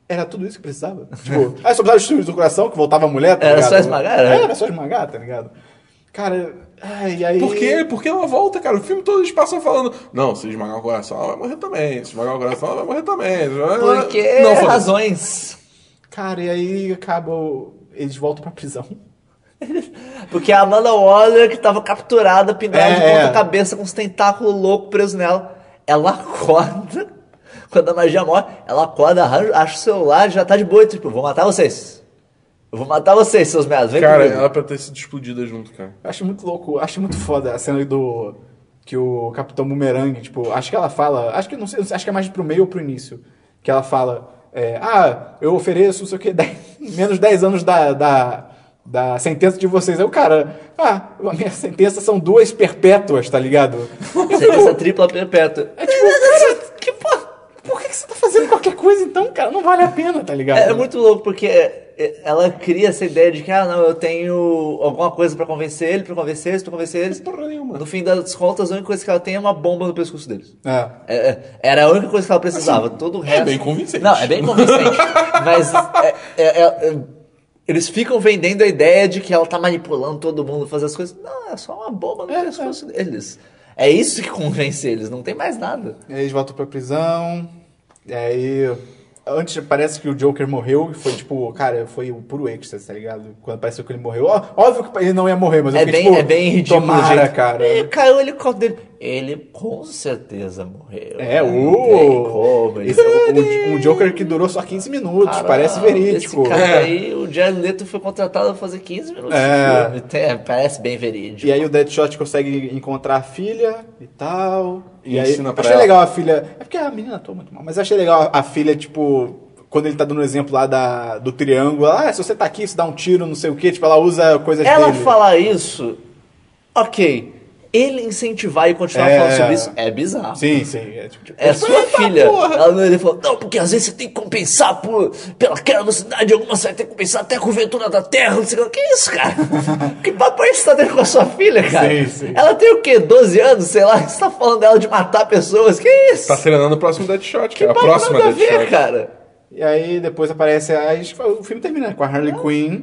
era tudo isso que precisava? tipo, ah, só precisava de filmes do coração, que voltava a mulher, tá Era ligado? só esmagar, né? era só esmagar, tá ligado? Cara, ai, e aí... Por quê? Por que ela volta, cara? O filme todo eles passam falando, não, se esmagar o coração, ela vai morrer também. Se esmagar o coração, ela vai morrer também. Porque não, foda-se. razões. Cara, e aí acaba, o- eles voltam pra prisão. Porque a Amanda Waller, que tava capturada, pendurada É, de ponta é. cabeça, com uns tentáculos loucos presos nela, ela acorda. Quando a magia morre, ela acorda, arranja- acha o celular, já tá de boa, tipo, vou matar vocês. Eu vou matar vocês, seus merdas. Vem Cara, comigo. ela pra ter sido explodida junto, cara. Eu acho muito louco, acho muito foda a cena do. Que o Capitão Boomerang, tipo, acho que ela fala. Acho que não sei, acho que é mais pro meio ou pro início. Que ela fala. é, ah, eu ofereço, não sei o que, menos 10 anos da, da, da sentença de vocês. Aí o cara, ah, a minha sentença são duas perpétuas, tá ligado? Sentença tripla perpétua. É tipo, cara, que que, que você tá fazendo qualquer coisa então, cara? Não vale a pena, tá ligado? É, é muito louco, porque é, ela cria essa ideia de que, ah, não, eu tenho alguma coisa pra convencer ele, pra convencer eles, pra convencer eles. Porra nenhuma. No fim das contas, a única coisa que ela tem é uma bomba no pescoço deles. É. É, é, era a única coisa que ela precisava. Todo o resto. bem convincente. Não, é bem convincente. mas é- é- é- é- eles ficam vendendo a ideia de que ela tá manipulando todo mundo, fazer as coisas. Não, é só uma bomba no pescoço deles. É isso que convence eles, não tem mais nada. E aí eles voltam pra prisão. E aí. Antes parece que o Joker morreu e foi tipo, cara, foi o puro êxtase, tá ligado? Quando pareceu que ele morreu. Ó, óbvio que ele não ia morrer, mas eu É fiquei, bem, tipo, é bem ridículo. Tomara, gente. cara. E caiu o helicóptero dele. Ele com certeza morreu. É, o. como. ele- Esse é o, o- um Joker que durou só 15 minutos, Caramba, parece verídico. Esse cara É. aí, o Jared Leto foi contratado a fazer 15 minutos É. de filme. Tem- parece bem verídico. E aí o Deadshot consegue encontrar a filha e tal. E, E aí ensina pra achei ela. legal a filha. É porque a menina atua muito mal, mas achei legal a filha, tipo. Quando ele tá dando o exemplo lá da, do triângulo, ah, se você tá aqui, você dá um tiro, não sei o quê, tipo, ela usa coisas Ela dele. falar isso, ok. Ele incentivar e continuar É. falando sobre isso é bizarro. Sim, sim. É, tipo, É tipo, sua "Eita filha. porra!" Ela não, ele falou, não, porque às vezes você tem que compensar por, pela queda da velocidade, alguma você vai ter que compensar até a curvatura da Terra, não sei o que. Que isso, cara? que papo é esse que você tá tendo com a sua filha, cara? Sim, sim. Ela tem o quê? 12 anos, sei lá, você tá falando dela de matar pessoas? Que isso? Tá treinando o próximo Deadshot, que cara. A papo próxima nada a ver, Deadshot. cara. E aí depois aparece. A, gente- o filme termina com a Harley Quinn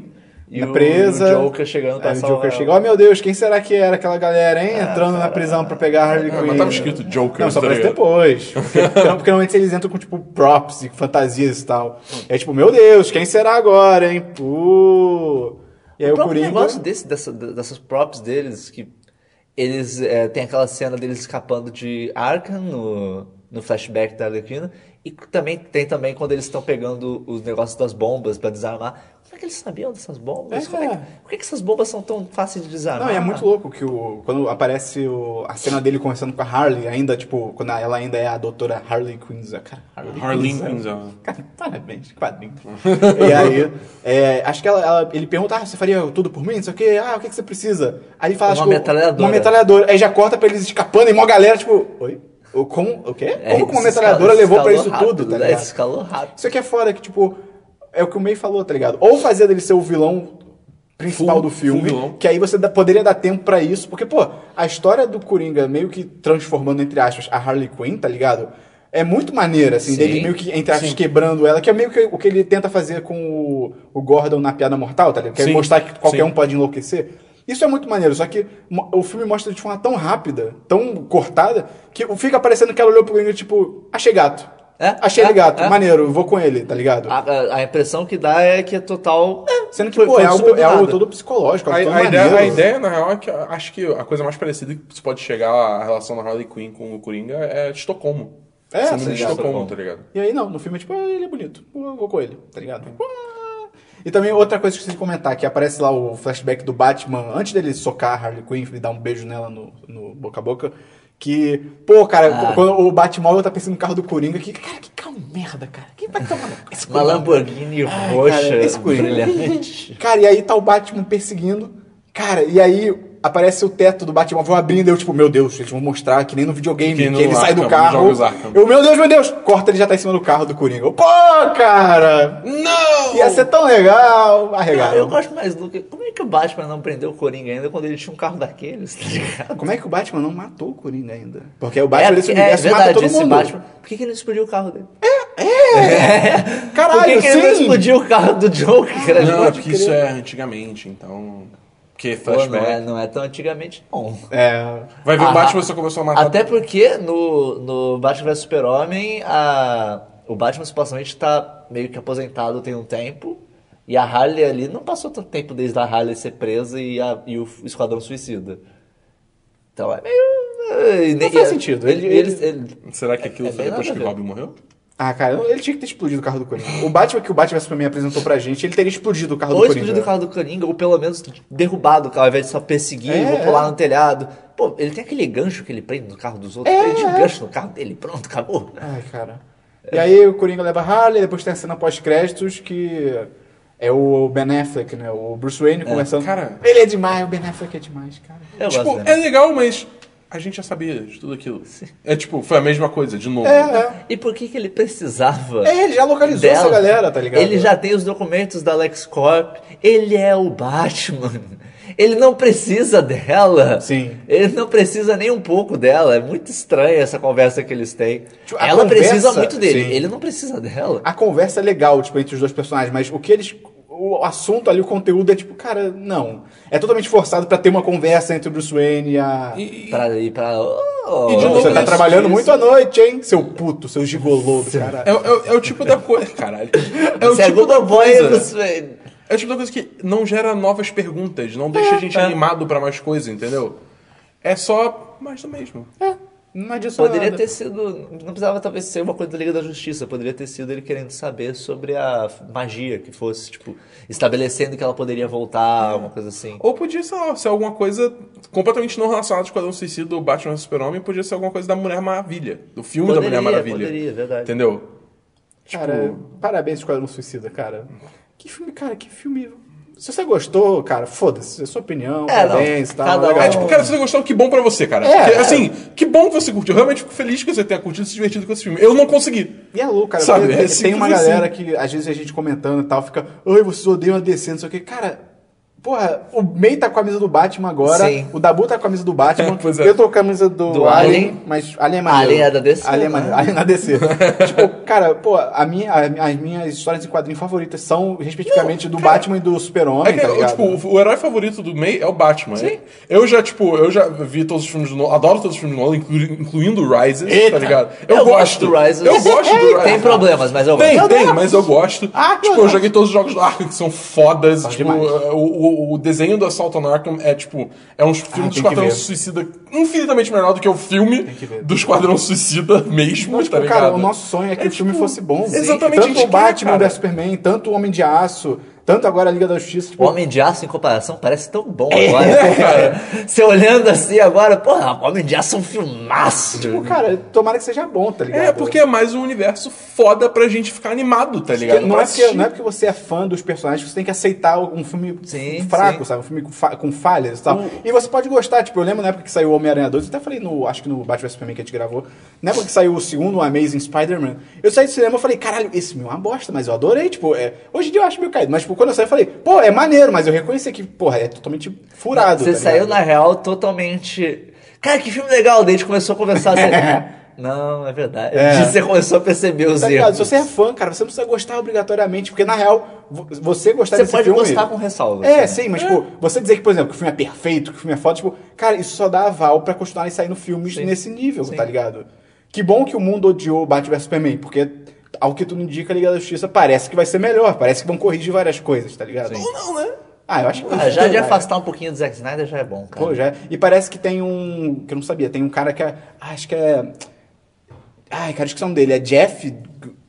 E na o- presa. o Joker chegando pra Aí o salvar Joker ela. chega. Oh meu Deus, quem será que era aquela galera, hein? Entrando na prisão pra pegar a Harley Ah, Quinn. mas tava escrito Joker, Não, só tá aparece depois. Porque, porque normalmente eles entram com, tipo, props e fantasias e tal. É tipo, meu Deus, quem será agora, hein? Pô. E aí O o, Coringa... negócio desse, dessa- dessas props deles, que eles é, tem aquela cena deles escapando de Arkham no, no flashback da Arlequina, e também tem também quando eles estão pegando os negócios das bombas pra desarmar. Como é que eles sabiam dessas bombas? É. Como é que- por que, que essas bombas são tão fáceis de desarmar? Não, e é muito louco que o, quando aparece o- a cena dele conversando com a Harley, ainda, tipo, quando ela ainda é a doutora Harley Quinn. Cara, Harley Quinn, Quinzel. Cara, parabéns, quadrinho. e aí, é, acho que ela, ela- ele pergunta, ah, você faria tudo por mim? Não sei o quê. Ah, o que, que você precisa? Aí ele fala, Uma acho que o- metralhadora. Uma metralhadora. Aí já corta pra eles escapando e mó galera, tipo, oi? O, como, o quê? É, Como que uma metralhadora escalou- levou pra isso rápido, tudo, tá né? ligado? Escalou rápido. Isso aqui é fora que, tipo, é o que o May falou, tá ligado? Ou fazer dele ser o vilão principal Full- do filme, que aí você dá- poderia dar tempo pra isso, porque, pô, a história do Coringa meio que transformando, entre aspas, a Harley Quinn, tá ligado? É muito maneira, assim, Sim. dele meio que, entre aspas, quebrando ela, que é meio que o que ele tenta fazer com o, o Gordon na Piada Mortal, tá ligado? Que é Sim, mostrar que qualquer sim. um pode enlouquecer. Isso é muito maneiro, só que o filme mostra de forma tão rápida, tão cortada, que fica parecendo que ela olhou pro Coringa, tipo, achei gato. É, achei é, ele gato, é. maneiro, vou com ele, tá ligado? A, a- a impressão que dá é que é total. Sendo que, foi- pô, foi é algo, é algo todo psicológico, A, algo todo a ideia, a ideia, na real, é que acho que a coisa mais parecida que se pode chegar à relação da Harley Quinn com o Coringa é Estocolmo. É, Síndrome tá de ligado? Estocolmo, tá ligado? E aí, não, no filme é tipo, ele é bonito, eu vou com ele, tá ligado? E também outra coisa que eu esqueci de comentar, que aparece lá o flashback do Batman, antes dele socar a Harley Quinn e dar um beijo nela no, no boca a boca, que, pô, cara, Ah. quando o Batmóvel tá pensando no carro do Coringa, que, cara, que carro merda, cara, quem vai tomar esse Uma? Lamborghini Ai, roxa, cara, esse Coringa. brilhante. Cara, e aí tá o Batman perseguindo. Cara, e aí aparece o teto do Batmóvel abrindo. Eu, tipo, meu Deus, eles vão mostrar que nem no videogame, Que que, ele sai do Arkham, carro. Arkham. Eu, meu Deus, meu Deus! Corta, ele já tá em cima do carro do Coringa. Eu, Pô, cara! Não! Ia ser tão legal! Ah, Arregaram. eu gosto mais do que. Como é que o Batman não prendeu o Coringa ainda quando ele tinha um carro daqueles, tá ligado? Como é que o Batman não matou o Coringa ainda? Porque o Batman desse porque- é universo verdade, mata todo mundo. Batman. Por que, que ele não explodiu o carro dele? Caralho, Por que, que ele não explodiu o carro do Joker? Não, é pode porque isso é antigamente, então. Porque Pô, não, flashback. é, não é tão antigamente, não. É. Vai ver Ah, o Batman só começou a matar. Até porque no, no Batman vs Super-Homem, a- o Batman supostamente tá meio que aposentado tem um tempo. E a Harley ali não passou tanto tempo desde a Harley ser presa e, a- e o Esquadrão Suicida. Então é meio. Não faz sentido. Ele, Ele- ele- Será que aquilo É depois que o. Robin morreu? Ah, cara, ele tinha que ter explodido o carro do Coringa. O Batman que o Batman mim apresentou pra gente, ele teria explodido o carro Ou do Coringa. explodido o carro do Coringa, ou pelo menos derrubado o carro, ao invés de só perseguir, É, vou pular é. no telhado. Pô, ele tem aquele gancho que ele prende no carro dos outros. É, ele tinha um é. gancho no carro dele, pronto, acabou. Ai, cara. E aí o Coringa leva a Harley, depois tem a cena pós-créditos que é o Ben Affleck, né? O Bruce Wayne conversando. cara. Ele é demais, o Ben Affleck é demais, cara. Eu tipo, gosto é legal, mas a gente já sabia de tudo aquilo. É tipo, foi a mesma coisa, de novo. É, é. E por que, que ele precisava? É, ele já localizou dela? essa galera, tá ligado? Ele já tem os documentos da LexCorp. Ele é o Batman. Ele não precisa dela. Sim. Ele não precisa nem um pouco dela. É muito estranha essa conversa que eles têm. Tipo, Ela conversa- precisa muito dele. sim. Ele não precisa dela. A conversa é legal, tipo, entre os dois personagens, mas o que eles. O assunto ali, o conteúdo é tipo, cara, não. É totalmente forçado pra ter uma conversa entre o Bruce Wayne e a. E, e- Pra ir pra. Oh, E de novo, Você tá trabalhando isso- muito à noite, hein? Seu puto, seu gigolô do caralho. é, é- é o tipo da coisa. Caralho. É o Você é tipo da Google Boy, coisa. Bruce Wayne. É o tipo da coisa que não gera novas perguntas, não deixa a gente é. animado pra mais coisas, entendeu? É só mais do mesmo. É, não adiciona Poderia nada. ter sido. Não precisava talvez ser uma coisa da Liga da Justiça. Poderia ter sido ele querendo saber sobre a magia que fosse, tipo, estabelecendo que ela poderia voltar, uma coisa assim. Ou podia, sei lá, ser alguma coisa completamente não relacionada com o Esquadrão Suicida do Batman Super-Homem, podia ser alguma coisa da Mulher Maravilha, do filme da Poderia, Mulher Maravilha. poderia, verdade. Entendeu? Cara, parabéns, Esquadrão Suicida, cara. Que filme, cara, que filme. Se você gostou, cara, foda-se, é sua opinião, É, parabéns tal. Cada um- legal. É tipo, cara, se você gostou, que bom pra você, cara. É, Porque, é. assim, que bom que você curtiu. Eu realmente fico feliz que você tenha curtido e se divertido com esse filme. Eu não consegui. E é louco, cara. Sabe, é tem uma assim. galera que, às vezes, a gente comentando e tal, fica, ai, vocês odeiam a DC, não sei o quê. Cara, porra, o May tá com a camisa do Batman agora, Sim. o Dabu tá com a camisa do Batman, Pois é. eu tô com a camisa do, Do Alien, Alien. mas Alien é maneiro. Alien é da DC, Alien é né? maneiro, Alien é da DC. tipo, cara, pô, a minha, a- as minhas histórias em quadrinhos favoritas são, respectivamente, do Batman e do Super-Homem, É que, tá ligado? tipo, o, o herói favorito do May é o Batman. Eu já, tipo, eu já vi todos os filmes do Nolan, adoro todos os filmes do Nolan, inclu- incluindo o Rises, Eita. tá ligado? Eu gosto do Rises. Eu gosto do Rises. Tem problemas, mas eu Tem, gosto. tem, mas eu gosto. Ah, tipo, eu joguei todos os jogos do Arkham que são fodas. Tipo, o, o, o desenho do Assault on Arkham é, tipo, é um filme do tem que Esquadrão. Suicida infinitamente melhor do que o filme do Esquadrão Suicida mesmo, Não, tipo, tá ligado? cara, o nosso sonho é que É, o filme tipo, fosse bom. exatamente, Tanto o Batman quer, vs Superman, tanto o Homem de Aço, tanto agora a Liga da Justiça. Tipo, O Homem de Aço, em comparação, parece tão bom agora, cara. Você olhando assim agora, porra, o Homem de Aço é um filmaço. tipo, cara, tomara que seja bom, tá ligado? É, porque é mais um universo foda pra gente ficar animado, tá ligado? Não, é porque, não é porque você é fã dos personagens que você tem que aceitar um filme Sim, fraco, sim. sabe? Um filme com, fa- com falhas e tal. E você pode gostar, tipo, eu lembro na época que saiu o Homem-Aranha 2, eu até falei no, acho que no Batman vs Superman que a gente gravou, na época que saiu o segundo, o Amazing Spider-Man, eu saí do cinema e falei, caralho, esse filme é uma bosta, mas eu adorei, tipo, é, hoje em dia eu acho meio caído, mas tipo, quando eu saí eu falei, pô, é maneiro, mas eu reconheci que, porra, é totalmente furado. Você tá saiu, na real, totalmente. Cara, que filme legal! Daí a gente começou a conversar assim. Não, é verdade. É. Você começou a perceber os Tá ligado? erros. Se você é fã, cara, você não precisa gostar obrigatoriamente, porque na real, vo- você gostar Você desse pode filme... gostar com ressalvas. É, né? sim, mas, tipo, você dizer que, por exemplo, que o filme é perfeito, que o filme é foda, tipo, cara, isso só dá aval pra continuarem saindo filmes nesse nível, tá ligado? Que bom que o mundo odiou Batman vs Superman, porque, ao que tudo indica, a Liga da Justiça parece que vai ser melhor, parece que vão corrigir várias coisas, tá ligado? Ou não, né? Ah, eu acho que Ah, já de afastar um pouquinho do Zack Snyder já é bom, cara. Pô, já é. E parece que tem um. que eu não sabia, tem um cara que é. ah, acho que é. Ai, cara, esqueci o nome dele. É Jeff.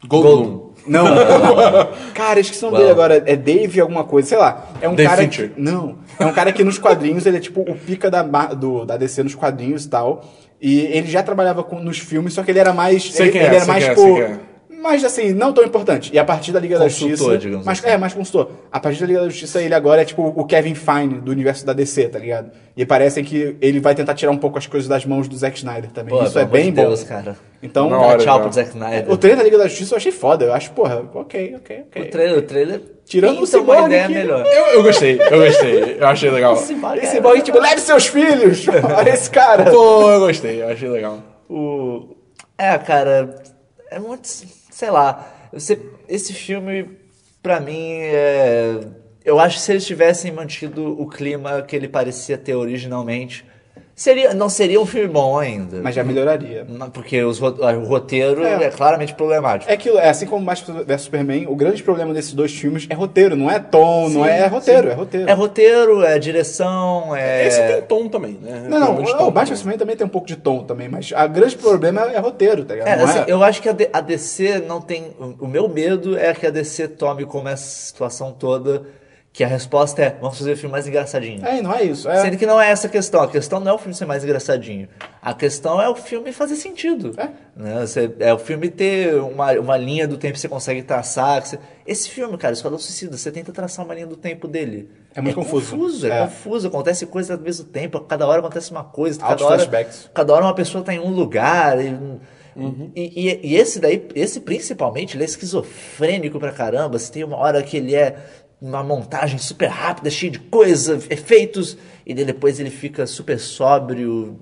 Goldblum. Não. cara, esqueci o nome Well. dele agora. É Dave alguma coisa, sei lá. É um Dave cara. Fincher. Que, não. É um cara que nos quadrinhos ele é tipo o pica da, do, da DC nos quadrinhos e tal. E ele já trabalhava com- nos filmes, só que ele era mais. Sei ele, quem é, ele era sei mais, quem é, tipo. É. Mas assim, não tão importante. E a partir da Liga da Consultor, Justiça. digamos mas, assim. É, mais consultor. A partir da Liga da Justiça, ele agora é tipo o Kevin Feige do universo da DC, tá ligado? E parece que ele vai tentar tirar um pouco as coisas das mãos do Zack Snyder também. Pô, Isso é bem de bom. Deus, cara. Então, Na hora, tchau já. pro Zack Snyder. o trailer da Liga da Justiça eu achei foda. Eu acho, porra, ok, ok, ok. O trailer, o trailer Tirando o pinta uma Cyborg ideia que- melhor. Eu, eu gostei, eu gostei. Eu achei legal. Esse boy, tipo, leve seus filhos! Olha esse cara! Pô, eu gostei, eu achei legal. O... É, cara, é muito. Sei lá. Você, esse filme, pra mim, é. Eu acho que se eles tivessem mantido o clima que ele parecia ter originalmente, Seria, não seria um filme bom ainda. Mas já melhoraria. Não, Porque os o roteiro É. é. claramente problemático. É aquilo, é assim como Batman vs Superman, o grande problema desses dois filmes é roteiro, não é tom, não é, é roteiro, é roteiro. É roteiro, é direção, é. Esse tem tom também, né? Não, não, de o Batman vs também. Superman também tem um pouco de tom também, mas o grande problema é roteiro, tá ligado? É, Não assim, é- eu acho que a, DC não tem. O o meu medo é que a DC tome como essa situação toda, que a resposta é: vamos fazer o filme mais engraçadinho. É, não é isso. É, Sendo que não é essa a questão. A questão não é o filme ser mais engraçadinho. A questão é o filme fazer sentido. É. Né? Você- é o filme ter uma, uma linha do tempo que você consegue traçar. você- Esse filme, cara, Esquadrão Suicida, você tenta traçar uma linha do tempo dele. É muito confuso. confuso. É, É. confuso, acontece coisa ao mesmo tempo. Cada hora acontece uma coisa. Cada hora, flashbacks. cada hora uma pessoa tá em um lugar. E, e, e- e esse daí, esse principalmente, ele é esquizofrênico pra caramba. Você tem uma hora que ele é uma montagem super rápida, cheia de coisa, efeitos, e depois ele fica super sóbrio,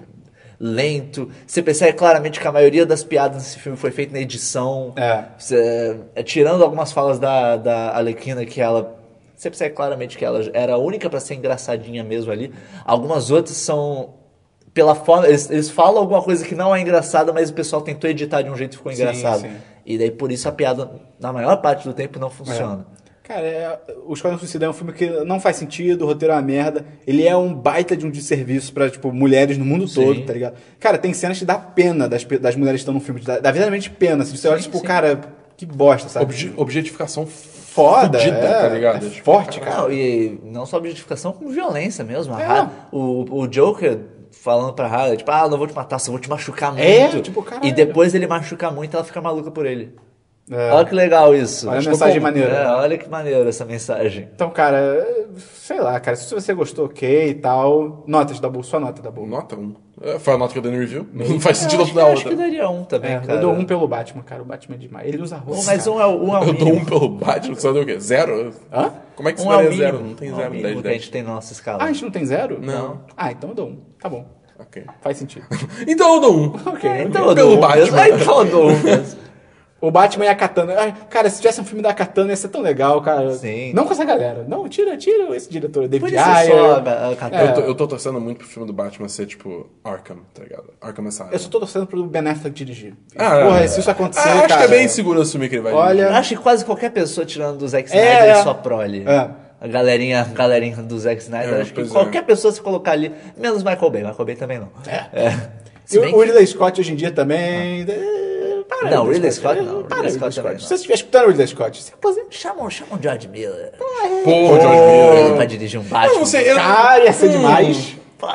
lento. Você percebe claramente que a maioria das piadas desse filme foi feita na edição. É. Você- é, tirando algumas falas da, da Alequina que ela. Você percebe claramente que ela era a única pra ser engraçadinha mesmo ali. Algumas outras são. Pela forma. Eles, eles falam alguma coisa que não é engraçada, mas o pessoal tentou editar de um jeito que ficou Sim, engraçado. sim. E daí por isso a piada, na maior parte do tempo, não funciona. Cara, é, o Esquadrão Suicida é um filme que não faz sentido, o roteiro é uma merda. Ele é um baita de um desserviço pra, tipo, mulheres no mundo Sim. todo, tá ligado? Cara, tem cenas que dá pena das, das mulheres que estão no filme. Dá, dá verdadeiramente pena. Se você olha, tipo, sim. cara, que bosta, sabe? Obje- objetificação Foda, fudida, é, tá ligado? é forte, cara. Não, e não só objetificação, como violência mesmo. A É. Har- o, o Joker falando pra Harley, tipo, ah, não vou te matar, só vou te machucar muito. É, tipo, caralho. E depois ele machuca muito, ela fica maluca por ele. É. Olha que legal isso. Olha a mensagem que eu- maneira. É, olha que maneiro essa mensagem. Então, cara, sei lá, cara, se você gostou, ok e tal. Notas da boa, sua nota da boa. Nota 1. É, foi a nota que eu dei no review. Não faz sentido eu eu acho, dar que- eu acho que outra. daria um também, É, cara. eu dou um pelo Batman, cara. O Batman é demais. Ele usa roupa. Um, mas cara. um é, o- um é o Eu dou um pelo Batman, você deu o quê? Zero? Hã? Como é que você Um é zero? Não tem Um é zero o no mínimo 10 que a gente tem na nossa escala. Ah, a gente não tem zero? Não. Ah, então eu dou um. Tá bom. Ok. Faz sentido. Então eu dou um. ok. Então eu Pelo dou um Batman. Ah, então eu dou um mesmo. O Batman e a Katana. Ai, cara, se tivesse um filme da Katana ia ser tão legal, cara. Sim. Não com essa galera. Não, tira, tira esse diretor, David Podia ser só Ayer. É. Katana. Eu, tô, eu tô torcendo muito pro filme do Batman ser tipo Arkham, tá ligado? Arkham Asylum. Eu só tô torcendo pro Ben Affleck dirigir. Ah, Porra, é. se isso acontecer, Ah, acho cara... que é bem seguro assumir que ele vai Olha- Eu acho que quase qualquer pessoa tirando do Zack É, Snyder é. só prole. É. A galerinha, a galerinha do Zack Snyder, É, acho que é. qualquer pessoa se colocar ali, menos Michael Bay, Michael Bay também não. É. E Se bem o o que- Ridley Scott hoje em dia também... é, Para, Não, Ridley Scott não, Para, Ridley Ridley Scott também Scott. não. Se você estiver escutando o Ridley Scott, se aposenta. Chamam, chamam o George Miller. Porra, George Miller. Pra dirigir um Batman. Eu não sei, eu... Cara, ia ser Hum. demais. Pô,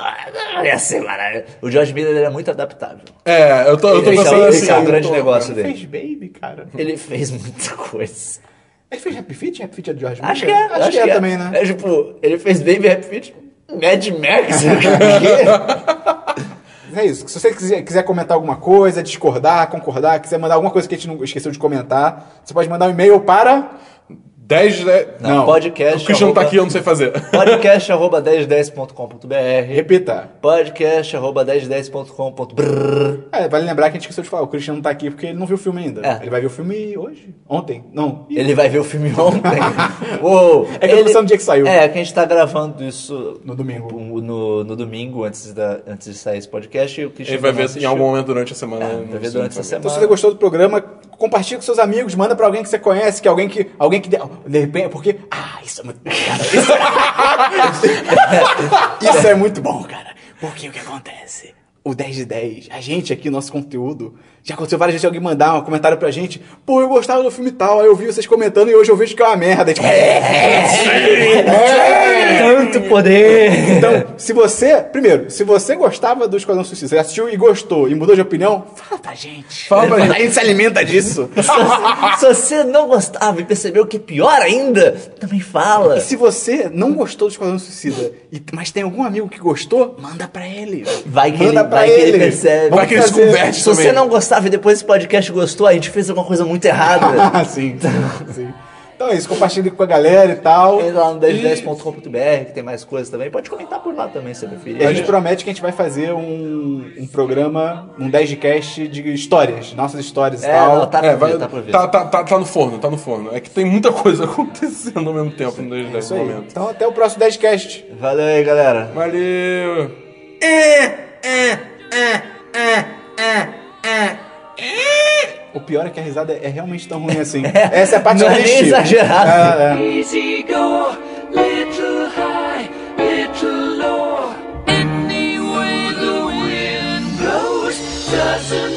ia ser maravilhoso. O George Miller ele é muito adaptável. É, eu tô, eu tô Esse é pensando esse assim. é o grande tô- negócio Ele dele. fez Baby, cara. Ele fez muita coisa. Ele fez Happy Feet? Happy Feet é do George Miller? Acho que é. Acho, que é, também, né? É tipo, ele fez Baby Happy Feet, Mad Max. É isso. Se você quiser, quiser comentar alguma coisa, discordar, concordar, quiser mandar alguma coisa que a gente não esqueceu de comentar, você pode mandar um e-mail para... 10 de... Não, Não. podcast. O Christian não tá aqui, eu não sei fazer. Podcast arroba 1010.com.br Repita. Podcast arroba 1010.com.br É, vale lembrar que a gente esqueceu de falar. O Christian não tá aqui porque ele não viu o filme ainda. É. Ele vai ver o filme hoje? Ontem? Não. Ih, Ele vai ver o filme ontem. Uou, É que eu tô pensando no dia que saiu. É, que a gente tá gravando isso No domingo. no, no domingo, antes, da, antes de sair esse podcast. E Ele vai ver em assistiu. algum momento durante a semana. É, vai ver durante vai ver. Então, se você gostou do programa, compartilha com seus amigos, manda pra alguém que você conhece, que alguém que. Alguém que. De, de repente, porque. Ah, isso é muito. Cara, isso, isso é muito bom, cara. Porque o que acontece? O 10 de 10, a gente aqui, nosso conteúdo. Já aconteceu várias vezes alguém mandar um comentário pra gente. Pô, eu gostava do filme tal, aí eu vi vocês comentando e hoje eu vejo que é uma merda. Tipo, Tanto poder! Então, se você. Primeiro, se você gostava do Esquadrão Suicida, você assistiu e gostou e mudou de opinião, fala pra gente. Fala pra gente. A gente se alimenta disso. se, se você não gostava e percebeu que é pior ainda, também fala. E se você não gostou do Esquadrão Suicida, e- mas tem algum amigo que gostou, manda pra ele. Vai que, manda ele, pra vai que ele percebe. Vai que ele se converte. Se você também. não gostava e depois desse podcast gostou, a gente fez alguma coisa muito errada. Ah, sim, sim. Então é isso, compartilhe com a galera e tal. Entra lá no 1010.com.br, que tem mais coisas também. Pode comentar por lá também, se E a preferir. gente promete que a gente vai fazer um, um programa, um 10 de cast de histórias, nossas histórias e É, tal. não, tá pra É, ver, vai, tá pra ver. tá, tá, tá, tá no forno, tá no forno. É que tem muita coisa acontecendo ao mesmo tempo no É 10 isso aí. momento. Então até o próximo 10 cast. Valeu aí, galera. Valeu! E... O pior é que a risada é realmente tão ruim assim. É. Essa é a parte Não é nem exagerada. Ah, é. é. Doesn't